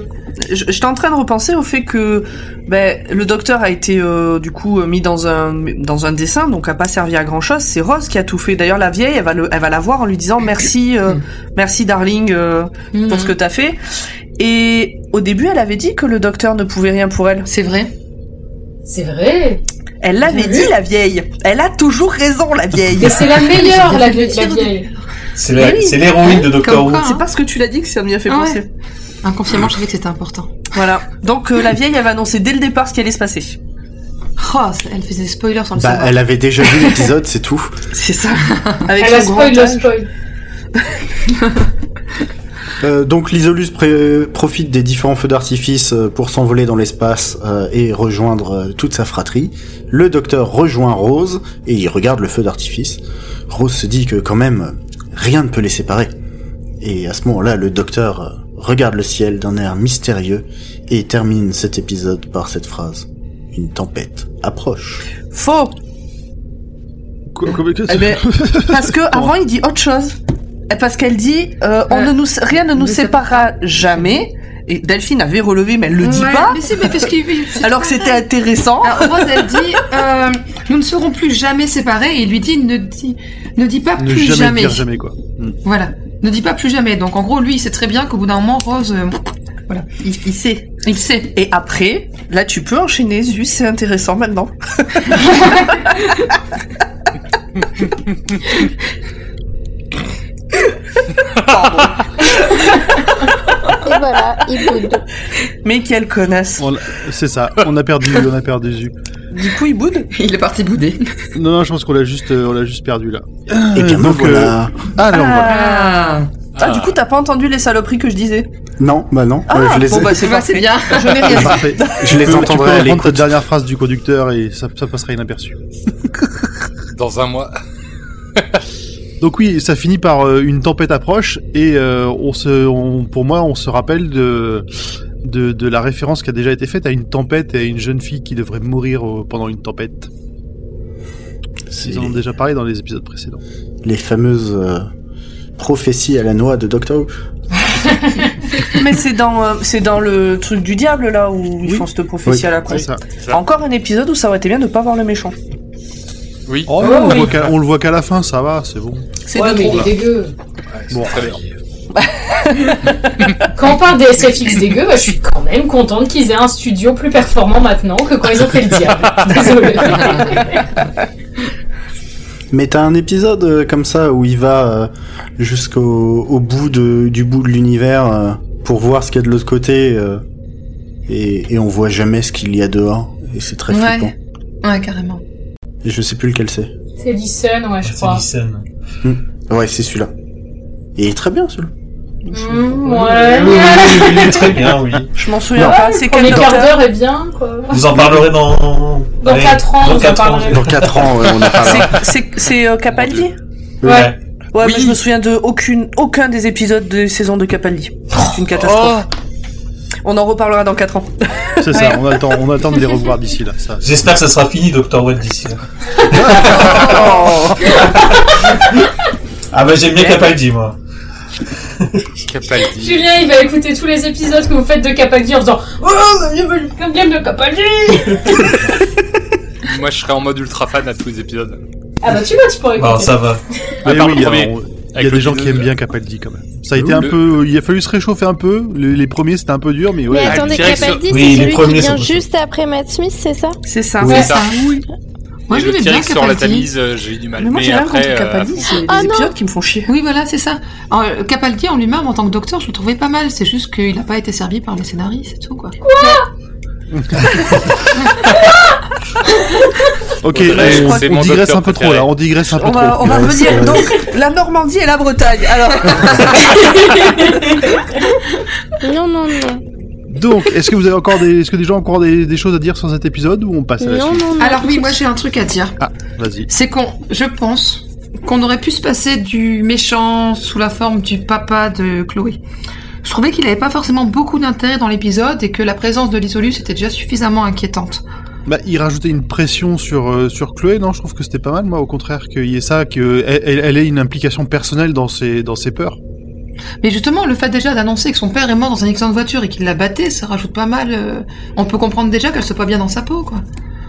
j'étais en train de repenser au fait que ben, le docteur a été euh, du coup mis dans un dans un dessin, donc a pas servi à grand chose. C'est Rose qui a tout fait. D'ailleurs, la vieille, elle va le, elle va la voir en lui disant merci, euh, merci darling euh, pour ce que t'as fait. Et au début, elle avait dit que le docteur ne pouvait rien pour elle. C'est vrai. C'est vrai. Elle l'avait Oui. dit, la vieille. Elle a toujours raison, la vieille. Mais c'est la (laughs) meilleure, la, vieille. C'est la- Oui. c'est l'héroïne de Doctor Comme Who. quoi. C'est parce que tu l'as dit que ça m'y a fait Ah ouais. penser. Inconsciemment, je savais que c'était important. Voilà. Donc euh, la vieille avait annoncé dès le départ ce qui allait se passer. Oh, elle faisait des spoilers sans le Bah, savoir. elle avait déjà vu l'épisode, c'est tout. (laughs) C'est ça. (laughs) Avec Elle a son spoil grand le âge. spoil. (laughs) Euh, donc l'Isolus pré- profite des différents feux d'artifice euh, pour s'envoler dans l'espace euh, et rejoindre euh, toute sa fratrie. Le docteur rejoint Rose et il regarde le feu d'artifice. Rose se dit que quand même euh, rien ne peut les séparer. Et à ce moment-là, le docteur euh, regarde le ciel d'un air mystérieux et termine cet épisode par cette phrase. Une tempête approche. Faux. Quoi- quoi- Eh ben, (laughs) parce que avant il dit autre chose. Et Parce qu'elle dit euh, on Ouais. ne nous rien ne nous séparera jamais. Et Delphine avait relevé, mais elle le dit Ouais, pas. Mais si, mais parce qu'il (laughs) Alors que c'était intéressant. Alors, Rose, elle dit, euh, nous ne serons plus jamais séparés, et il lui dit, ne dis, ne dis pas Ne plus jamais, jamais. dire jamais quoi. Voilà. Ne dis pas plus jamais. Donc, en gros, lui, il sait très bien qu'au bout d'un moment, Rose, euh, Il, il sait. il sait. Et après, là tu peux enchaîner. Zut, c'est intéressant maintenant. (laughs) (laughs) Et voilà, il boude. Mais quelle connasse. C'est ça, on a perdu, on a perdu Zu. Du coup, il boude. Il est parti bouder. Non, non, je pense qu'on l'a juste, euh, on l'a juste perdu là. Et bien donc, voilà. Alors voilà. Ah, Ah, du coup, t'as pas entendu les saloperies que je disais. Non, bah non. Ah, Euh, je les, bon bah c'est bah, bien. Je n'ai rien dit. Parfait. (laughs) je les entendrai à l'écoute. cette dernière phrase du conducteur et ça, ça passera inaperçu. (laughs) Dans un mois. (laughs) Donc oui, ça finit par euh, une tempête approche et euh, on se, on- pour moi, on se rappelle de, de de la référence qui a déjà été faite à une tempête et à une jeune fille qui devrait mourir au- pendant une tempête. C'est Ils en ont déjà parlé dans les épisodes précédents. les fameuses euh, prophéties à la noix de Doctor Who. (laughs) Mais c'est dans, euh, c'est dans le truc du diable là où ils Oui. font cette prophétie Oui. à la C'est con. Encore un épisode où ça aurait été bien de pas voir le méchant. Oui. Oh, Oh, on, le oui. voit qu'à- on le voit qu'à la fin, ça va, c'est bon. C'est Ouais, mais il est dégueu. Ouais, Bon, c'est très bien. Quand on parle des SFX dégueux, bah, je suis quand même contente qu'ils aient un studio plus performant maintenant que quand ils ont fait le diable. (laughs) Désolée. Mais t'as un épisode euh, comme ça où il va euh, jusqu'au au bout de, du bout de l'univers euh, pour voir ce qu'il y a de l'autre côté et, et on voit jamais ce qu'il y a dehors et c'est très Ouais. flippant. Ouais, carrément. Et je sais plus lequel c'est. C'est Listen, ouais, je C'est crois. Listen. Ouais, c'est celui-là. Et il est très bien celui-là. Mmh, ouais. oui, oui, il est très bien, oui. Je m'en souviens Non. pas. Le C'est premier quel quart d'heure est bien, quoi. Vous en parlerez dans Dans Allez, 4 ans, dans on en quatre ans, parlera. Dans 4 ans, ouais, on en parlera. C'est c'est euh, Capaldi Ouais. Ouais, Oui. mais je me souviens de aucune, aucun des épisodes de saison de Capaldi. C'est une catastrophe. On en reparlera dans 4 ans. (laughs) C'est ça, on attend, on attend de les revoir d'ici là. Ça. J'espère que ça sera fini, Dr. Wet, d'ici là. (laughs) Ah bah j'aime bien Capaldi, moi. Capaldi. Julien, il va écouter tous les épisodes que vous faites de Capaldi en faisant Oh, comme bien de Capaldi Moi, je serais en mode ultra fan à tous les épisodes. Ah bah tu vois, tu pourrais Bon, écouter. ça va. À part oui, le premier. alors, il y a des gens qui aiment bien Capaldi quand même. Ça a été un peu, il a fallu se réchauffer un peu. Les, premiers c'était un peu dur, mais ouais. Mais Ah, attendez, direct sur- Capaldi, Oui, c'est celui qui vient juste après Matt Smith, c'est ça? C'est ça. C'est ça. Moi, Et je le bien sur la. Tamise, euh, j'ai eu du mal. Mais moi j'ai mais rien contre euh, Capaldi, c'est des Ah épisodes qui me font chier. Oui, voilà, c'est ça. Capaldi en lui-même, en tant que docteur, je le trouvais pas mal. C'est juste qu'il n'a pas été servi par les scénaristes, c'est tout, quoi. (laughs) Ok, on, mon digresse un peu trop là. On digresse un peu On va, trop. on va Ouais, venir c'est- donc la Normandie et la Bretagne. Alors, (laughs) Non, non, non. Donc, est-ce que vous avez encore des, est-ce que des gens ont encore des, des choses à dire sur cet épisode ou on passe à la Non, suite non, non. Alors oui, moi j'ai un truc à dire. Ah, vas-y. C'est qu'on, je pense, qu'on aurait pu se passer du méchant sous la forme du papa de Chloé. Je trouvais qu'il avait pas forcément beaucoup d'intérêt dans l'épisode et que la présence de l'Isolus était déjà suffisamment inquiétante. Bah, il rajoutait une pression sur euh, sur Chloé, non? Je trouve que c'était pas mal, moi, au contraire, qu'il y ait ça, que elle, ait une implication personnelle dans ses dans ses peurs. Mais justement, le fait déjà d'annoncer que son père est mort dans un accident de voiture et qu'il l'a batté, ça rajoute pas mal. euh, On peut comprendre déjà qu'elle soit pas bien dans sa peau, quoi.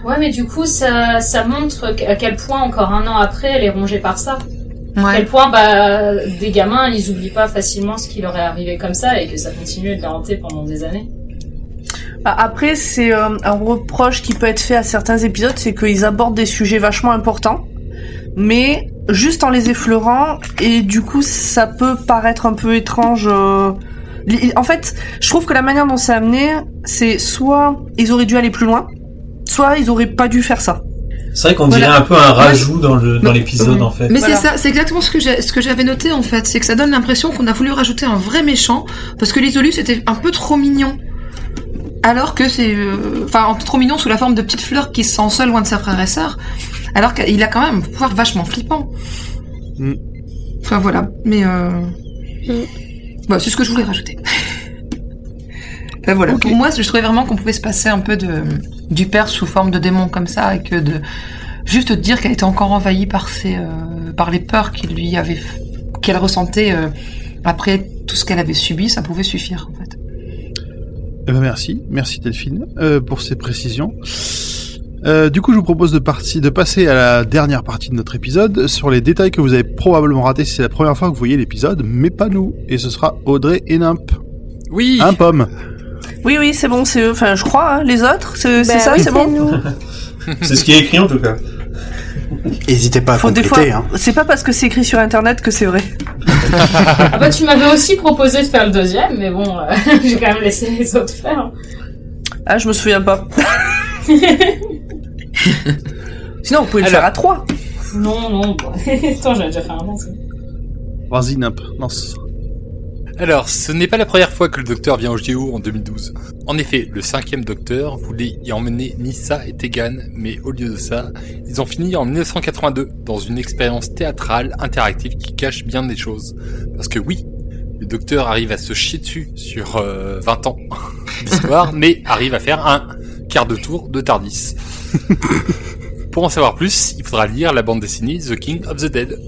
Ouais, mais du coup, ça, ça montre à quel point, encore un an après, elle est rongée par ça. À Ouais. quel point, bah, des gamins, ils oublient pas facilement ce qui leur est arrivé comme ça et que ça continue de les hanter pendant des années. Bah, Après, c'est euh, un reproche qui peut être fait à certains épisodes, c'est qu'ils abordent des sujets vachement importants, mais juste en les effleurant, et du coup, ça peut paraître un peu étrange. euh, En fait, je trouve que la manière dont c'est amené, c'est soit ils auraient dû aller plus loin, soit ils auraient pas dû faire ça. C'est vrai qu'on Voilà. dirait un peu un rajout dans le dans l'épisode en fait. Mais Voilà. c'est ça, c'est exactement ce que j'ai, ce que j'avais noté en fait, c'est que ça donne l'impression qu'on a voulu rajouter un vrai méchant parce que l'Isolus était un peu trop mignon. Alors que c'est, euh, enfin, trop mignon sous la forme de petites fleurs qui se sent seul loin de ses frères et sœurs. Alors qu'il a quand même un pouvoir vachement flippant. Mm. Enfin voilà, mais euh... Mm. bah, c'est ce que je voulais rajouter. (laughs) Enfin, voilà, pour moi, je trouvais vraiment qu'on pouvait se passer un peu de du père sous forme de démon comme ça et que de juste dire qu'elle était encore envahie par ses euh, par les peurs qu'il lui avait qu'elle ressentait euh, après tout ce qu'elle avait subi, ça pouvait suffire en fait. Eh ben merci, merci Delphine euh, pour ces précisions. Euh, du coup, je vous propose de passer à la dernière partie de notre épisode sur les détails que vous avez probablement ratés si c'est la première fois que vous voyez l'épisode, mais pas nous. Et ce sera Audrey et Nimp. Oui. Un pomme. Oui, oui, c'est bon, c'est eux. Enfin, je crois, hein, les autres, c'est c'est Bah ça, oui, c'est bon. nous. (laughs) C'est ce qui est écrit en tout cas. N'hésitez pas à Faut des compléter. Hein. c'est pas parce que c'est écrit sur internet que c'est vrai. (laughs) Ah bah, tu m'avais (laughs) aussi proposé de faire le deuxième, mais bon, euh, j'ai quand même laissé les autres faire. Ah, je me souviens pas. Sinon, vous pouvez le Alors. faire à trois. Non, non. Attends, j'avais déjà fait un an, ça. Vas-y Nimp, lance. Alors, ce n'est pas la première fois que le docteur vient au Géo en 2012. En effet, le cinquième docteur voulait y emmener Nissa et Tegan, mais au lieu de ça, ils ont fini en 1982 dans une expérience théâtrale interactive qui cache bien des choses. Parce que oui, le docteur arrive à se chier dessus sur euh, 20 ans (laughs) d'histoire, (laughs) mais arrive à faire un quart de tour de Tardis. (laughs) Pour en savoir plus, il faudra lire la bande dessinée The King of the Dead.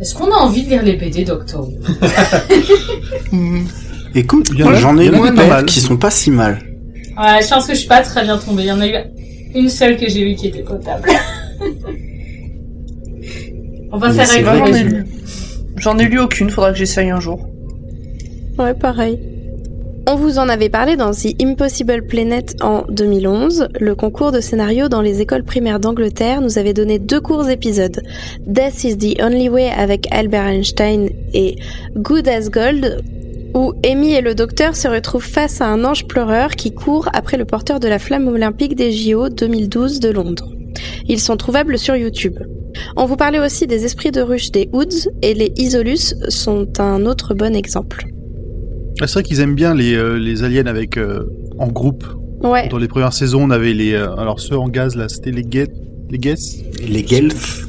Est-ce qu'on a envie de lire les BD, Mm. (laughs) Écoute, j'en ai paire mal. qui sont pas si mal. Ouais, je pense que je suis pas très bien tombée. Il y en a eu une seule que j'ai vue qui était potable. (laughs) On va Mais faire avec vrai le que- résumé. J'en ai lu aucune, faudra que j'essaye un jour. Ouais, pareil. On vous en avait parlé dans The Impossible Planet en 2011. Le concours de scénario dans les écoles primaires d'Angleterre nous avait donné deux courts épisodes. Death is the Only Way avec Albert Einstein et Good as Gold, où Amy et le docteur se retrouvent face à un ange pleureur qui court après le porteur de la flamme olympique des JO 2012 de Londres. Ils sont trouvables sur YouTube. On vous parlait aussi des esprits de ruche des Hoods et les Isolus sont un autre bon exemple. Ah, C'est vrai qu'ils aiment bien les, euh, les aliens avec euh, en groupe. Ouais. Dans les premières saisons, on avait les, euh, alors ceux en gaz là, c'était les guettes, les guesses. Les Guelfs.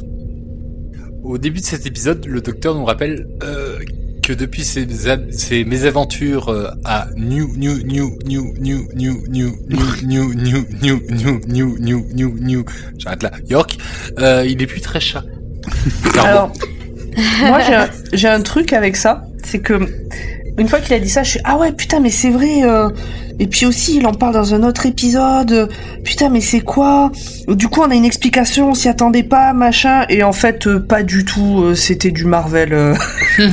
Au début de cet épisode, le docteur nous rappelle euh, que depuis ses, ses mésaventures euh, à New New New New New New New New New New New New New New New New j'arrête là York, euh, il est plus très chat. Alors, moi j'ai un, j'ai un truc avec ça, c'est que une fois qu'il a dit ça, je suis ah ouais putain mais c'est vrai. euh, et puis aussi il en parle dans un autre épisode. euh, putain mais c'est quoi? Du coup on a une explication, on s'y attendait pas machin. Et en fait euh, pas du tout. euh, C'était du Marvel. euh. (laughs)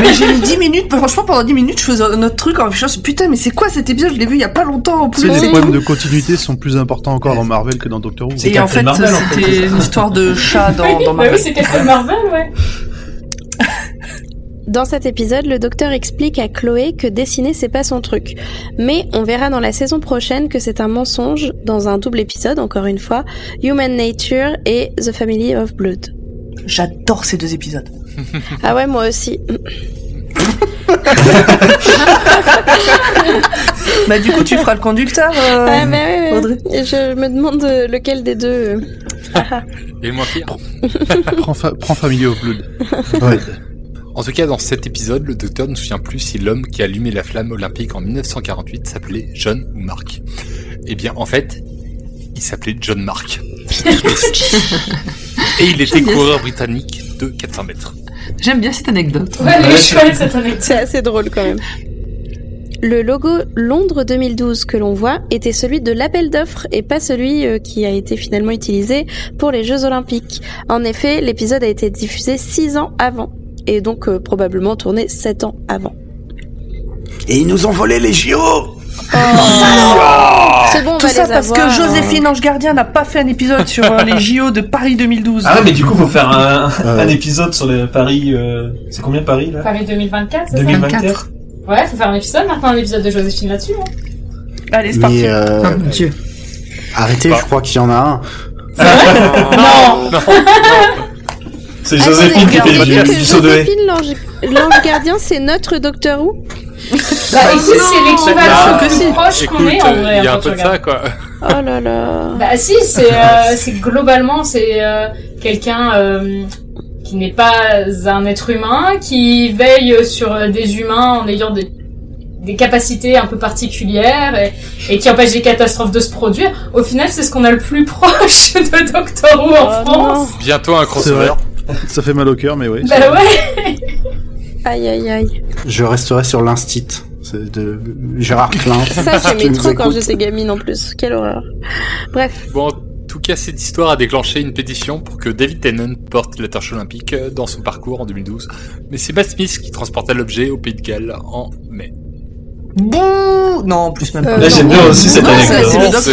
mais j'ai mis 10 minutes. Franchement pendant 10 minutes je faisais un autre truc en réfléchissant. Putain mais c'est quoi cet épisode? Je l'ai vu il y a pas longtemps en plus. les problèmes de continuité sont plus importants encore dans Marvel que dans Doctor Who. C'est Et en fait Marvel, en fait, c'était une histoire de chat dans, dans bah Marvel. oui, c'est Captain Marvel, ouais. (laughs) Dans cet épisode, le docteur explique à Chloé que dessiner c'est pas son truc. Mais on verra dans la saison prochaine que c'est un mensonge dans un double épisode, encore une fois, Human Nature et The Family of Blood. J'adore ces deux épisodes. Ah ouais, moi aussi. (laughs) Bah du coup tu feras le conducteur. euh, Ah, mais ouais, ouais. Audrey. Et Je me demande euh, lequel des deux. euh. Et moins pire. Prends, fa- prends Family of Blood. (laughs) Ouais. En tout cas, dans cet épisode, le docteur ne se souvient plus si l'homme qui a allumé la flamme olympique en 1948 s'appelait John ou Mark. Eh bien, en fait, il s'appelait John Mark. (laughs) Et il était coureur britannique de 400 mètres. J'aime bien cette anecdote. Ouais, elle est Ouais, chouette cette anecdote. C'est assez drôle quand même. Le logo Londres 2012 que l'on voit était celui de l'appel d'offres et pas celui euh, qui a été finalement utilisé pour les Jeux Olympiques. En effet, l'épisode a été diffusé six ans avant et donc euh, probablement tourné sept ans avant. Et ils nous ont volé les JO C'est bon, on Tout va ça les parce avoir. que Joséphine Ange Gardien n'a pas fait un épisode sur euh, les JO de Paris 2012. Ah, mais du coup, faut faire un, (laughs) un épisode sur les Paris. euh, C'est combien Paris là? Paris 2024, c'est ça? 2024 Ouais, faut faire un épisode maintenant, un épisode de Joséphine là-dessus. Hein. Allez, c'est parti. Mais euh, Oh mon dieu. arrêtez, je crois qu'il y en a un. (laughs) Non (laughs) C'est Attendez, Joséphine qui fait que du saut de haie. Joséphine, l'ange l'ange gardien, c'est notre Docteur Who Bah écoute, c'est l'équivalent Ah, le plus proche qu'on ait en vrai. il y a hein, un peu de ça, quoi. Oh là là. Bah si, c'est euh, c'est globalement c'est euh, quelqu'un euh, qui n'est pas un être humain, qui veille sur des humains en ayant des des capacités un peu particulières et, et qui empêche des catastrophes de se produire. Au final, c'est ce qu'on a le plus (laughs) proche de Doctor Who en Oh France. Bientôt un C'est crossover. Ça fait mal au cœur, mais oui. Bah ouais. Aïe aïe aïe. Je resterai sur l'instit c'est de Gérard Klein. (laughs) Ça, j'aimais trop quand j'étais gamine en plus. Quelle horreur. Bref. Bon, en tout cas, cette histoire a déclenché une pétition pour que David Tennant porte la torche olympique dans son parcours en 2012. Mais c'est Matt Smith qui transporta l'objet au Pays de Galles en mai. Bouh Non, en plus même pas. Euh, Là, j'aime bien aussi cette c'est- anecdote. c'est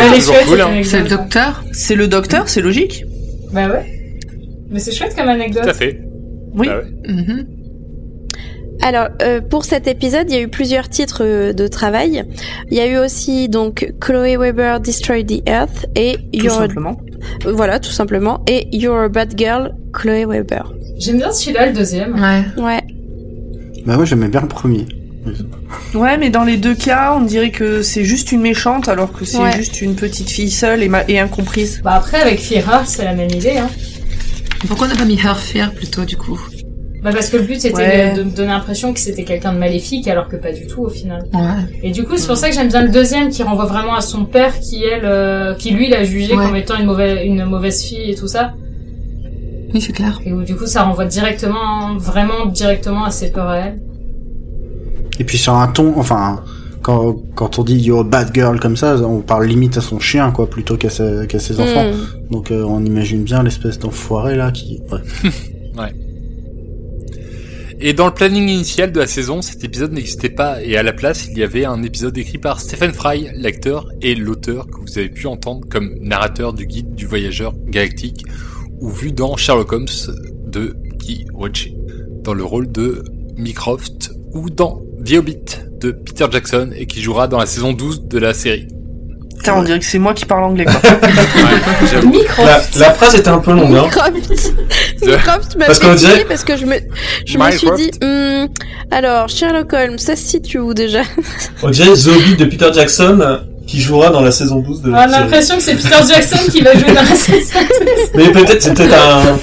le hein. C'est le docteur? C'est le docteur, c'est logique? Bah ouais. Mais c'est chouette comme Tout à anecdote. fait. Oui. Bah ouais. Mhm. Alors, euh, pour cet épisode, il y a eu plusieurs titres euh, de travail. Il y a eu aussi donc Chloe Weber Destroy the Earth et Tout You're simplement. euh, voilà tout simplement et You're a Bad Girl Chloe Weber. J'aime bien celui-là, le deuxième. Ouais. Ouais. Bah moi j'aimais bien le premier. Ouais, mais dans les deux cas, on dirait que c'est juste une méchante alors que c'est Ouais. juste une petite fille seule et, ma- et incomprise. Bah après, avec Fira, c'est la même idée. Hein. Pourquoi on n'a pas mis Her Fear plutôt du coup? Bah parce que le but c'était Ouais. de, de me donner l'impression que c'était quelqu'un de maléfique alors que pas du tout au final. Ouais. Et du coup c'est pour ça que j'aime bien le deuxième qui renvoie vraiment à son père qui elle, euh, qui lui l'a jugé Ouais. comme étant une mauvaise, une mauvaise fille et tout ça. Oui, c'est clair. Et où du coup ça renvoie directement, vraiment directement à ses peurs à elle. Et puis sur un ton, enfin, quand, quand on dit you're a bad girl comme ça, on parle limite à son chien, quoi, plutôt qu'à ses enfants. Hmm. Donc euh, on imagine bien l'espèce d'enfoiré là qui. (laughs) Ouais. Et dans le planning initial de la saison, cet épisode n'existait pas et à la place, il y avait un épisode écrit par Stephen Fry, l'acteur et l'auteur que vous avez pu entendre comme narrateur du guide du voyageur galactique ou vu dans Sherlock Holmes de Guy Ritchie, dans le rôle de Mycroft ou dans The Hobbit de Peter Jackson et qui jouera dans la saison 12 de la série. Putain, on dirait que c'est moi qui parle anglais, quoi. (laughs) Microsoft. La, la phrase était un peu longue, hein. Microsoft. (laughs) Microsoft m'a Parce dirait- parce que je me, je me suis dit, hmm, alors Sherlock Holmes, ça se situe où déjà? On dirait Zombie de Peter Jackson qui jouera dans la saison 12 de On la a série. l'impression que c'est Peter Jackson qui va jouer dans la saison. Mais peut-être, c'est peut-être un,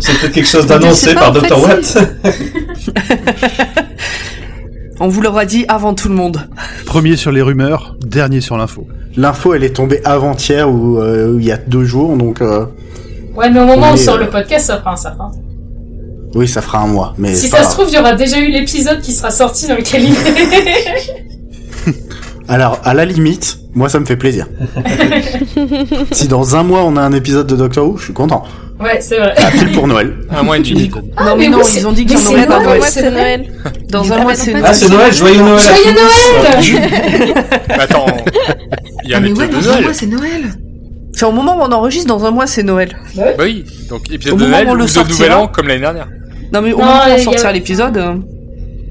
c'est peut-être quelque chose d'annoncé par Dr. Watt. (laughs) On vous l'aura dit avant tout le monde. Premier sur les rumeurs, dernier sur l'info. L'info, elle est tombée avant-hier ou euh, il y a deux jours, donc euh, Ouais, mais au moment où on sort euh, le podcast, ça fera un certain. temps. oui, ça fera un mois. Mais Si ça se trouve, il y aura déjà eu l'épisode qui sera sorti dans lequel il est. (laughs) Alors, à la limite, moi, ça me fait plaisir. (laughs) si dans un mois on a un épisode de Doctor Who, je suis content. Ouais, c'est vrai. À pile pour Noël. Un mois et demi. Ah, non, mais, mais non, oui, ils ont dit qu'il mais y en dans Noël, un mois. moi, c'est. Noël. Dans un Ah, mois, bah, c'est non, Ah, c'est Noël, joyeux Noël. Joyeux. Noël Mais (laughs) attends, il y a Ah, un mais ouais, épisode de dans un Noël. mois, c'est Noël. C'est au moment où on enregistre, dans un mois, c'est Noël. Bah oui, donc épisode de Noël ou de. Nouvel An comme l'année dernière. Non, mais au moment où on sortira l'épisode, euh,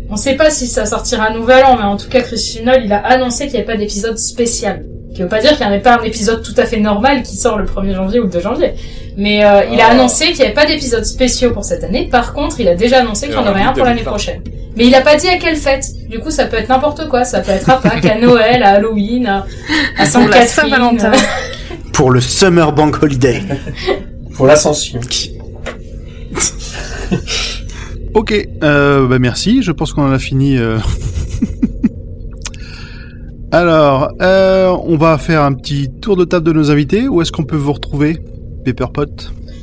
On sait pas si ça sortira un nouvel an, mais en tout cas, Chris Chibnall, il a annoncé qu'il n'y avait pas d'épisode spécial. Qui veut pas dire qu'il n'y avait pas un épisode tout à fait normal qui sort le 1er janvier ou le 2 janvier. Mais euh, il a Oh. annoncé qu'il n'y avait pas d'épisode spéciaux pour cette année. Par contre, il a déjà annoncé qu'il y en aurait un pour l'année 2020. prochaine. Mais il a pas dit à quelle fête. Du coup, ça peut être n'importe quoi. Ça peut être à Pâques, à (laughs) Noël, à Halloween, à, à Sainte-Catherine. Saint-Valentin. (laughs) Pour le Summer Bank Holiday. (laughs) Pour l'ascension. Ok, euh, bah merci, je pense qu'on en a fini. euh. Alors, euh, on va faire un petit tour de table de nos invités. Où est-ce qu'on peut vous retrouver, Pepperpot?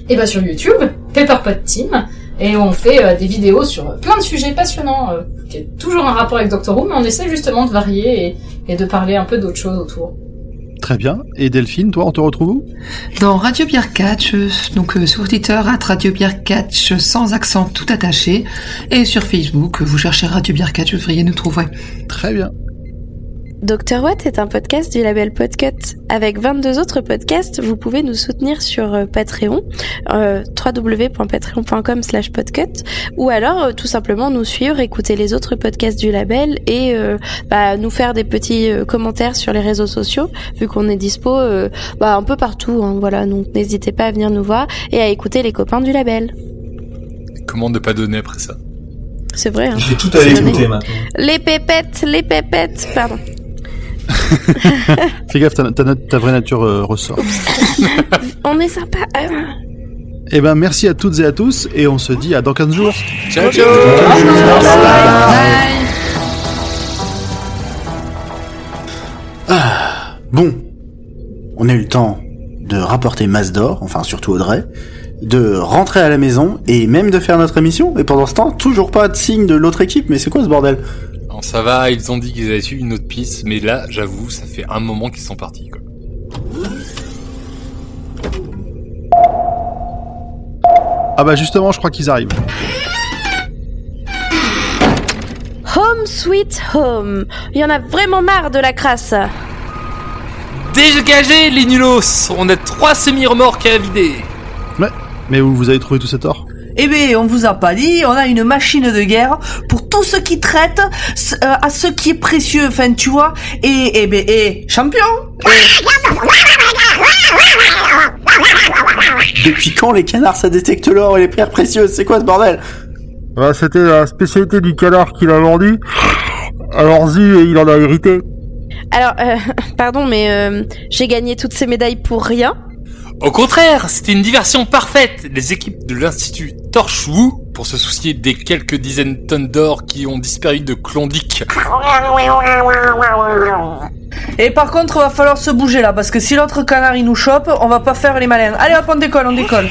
Et bah sur YouTube, Pepperpot Team, et on fait euh, des vidéos sur plein de sujets passionnants, euh, qui est toujours un rapport avec Doctor Who, mais on essaie justement de varier et, et de parler un peu d'autres choses autour. Très bien. Et Delphine, toi, on te retrouve où? Dans Radio Pierre Catch, euh, donc euh, sur Twitter, at Radio Pierre Catch, sans accent tout attaché. Et sur Facebook, euh, vous cherchez Radio Pierre Catch, vous devriez nous trouver. Très bien. Dr. Watt est un podcast du label Podcut. Avec 22 autres podcasts, vous pouvez nous soutenir sur euh, Patreon, euh, www.patreon.com slash podcut, ou alors euh, tout simplement nous suivre, écouter les autres podcasts du label et euh, bah, nous faire des petits euh, commentaires sur les réseaux sociaux, vu qu'on est dispo euh, bah, un peu partout. hein, voilà, donc n'hésitez pas à venir nous voir et à écouter les copains du label. Comment ne pas donner après ça? C'est vrai. Hein. J'ai tout à C'est écouter donné. maintenant. Les pépettes, les pépettes, pardon. (laughs) Fais gaffe, ta, ta, ta vraie nature euh, ressort. (laughs) On est sympa. Ah. Eh ben, merci à toutes et à tous, et on se dit à dans 15 jours. Ciao, ciao Bon, on a eu le temps de rapporter masse d'or, enfin surtout Audrey, de rentrer à la maison et même de faire notre émission. Et pendant ce temps, toujours pas de signe de l'autre équipe. Mais c'est quoi ce bordel? Non, ça va, ils ont dit qu'ils avaient suivi une autre piste, mais là, j'avoue, ça fait un moment qu'ils sont partis. Quoi. Ah bah justement, je crois qu'ils arrivent. Home sweet home. Il y en a vraiment marre de la crasse. Dégagez les nulos On a trois semi-remorques à vider Mais où vous avez trouvé tout cet or Eh ben, on vous a pas dit, on a une machine de guerre pour tout ce qui traite euh, à ce qui est précieux, enfin, tu vois. Et, eh ben, et, champion Depuis quand les canards ça détecte l'or et les pierres précieuses? C'est quoi ce bordel? Bah, C'était la spécialité du canard qu'il a vendu. Alors Zi, il en a hérité. Alors, euh, (laughs) pardon, mais euh, j'ai gagné toutes ces médailles pour rien. Au contraire, c'était une diversion parfaite Les équipes de l'Institut Torchwood, pour se soucier des quelques dizaines de tonnes d'or qui ont disparu de Klondike. Et par contre, va falloir se bouger là, parce que si l'autre canard il nous chope, on va pas faire les malins. Allez hop, on décolle, on décolle.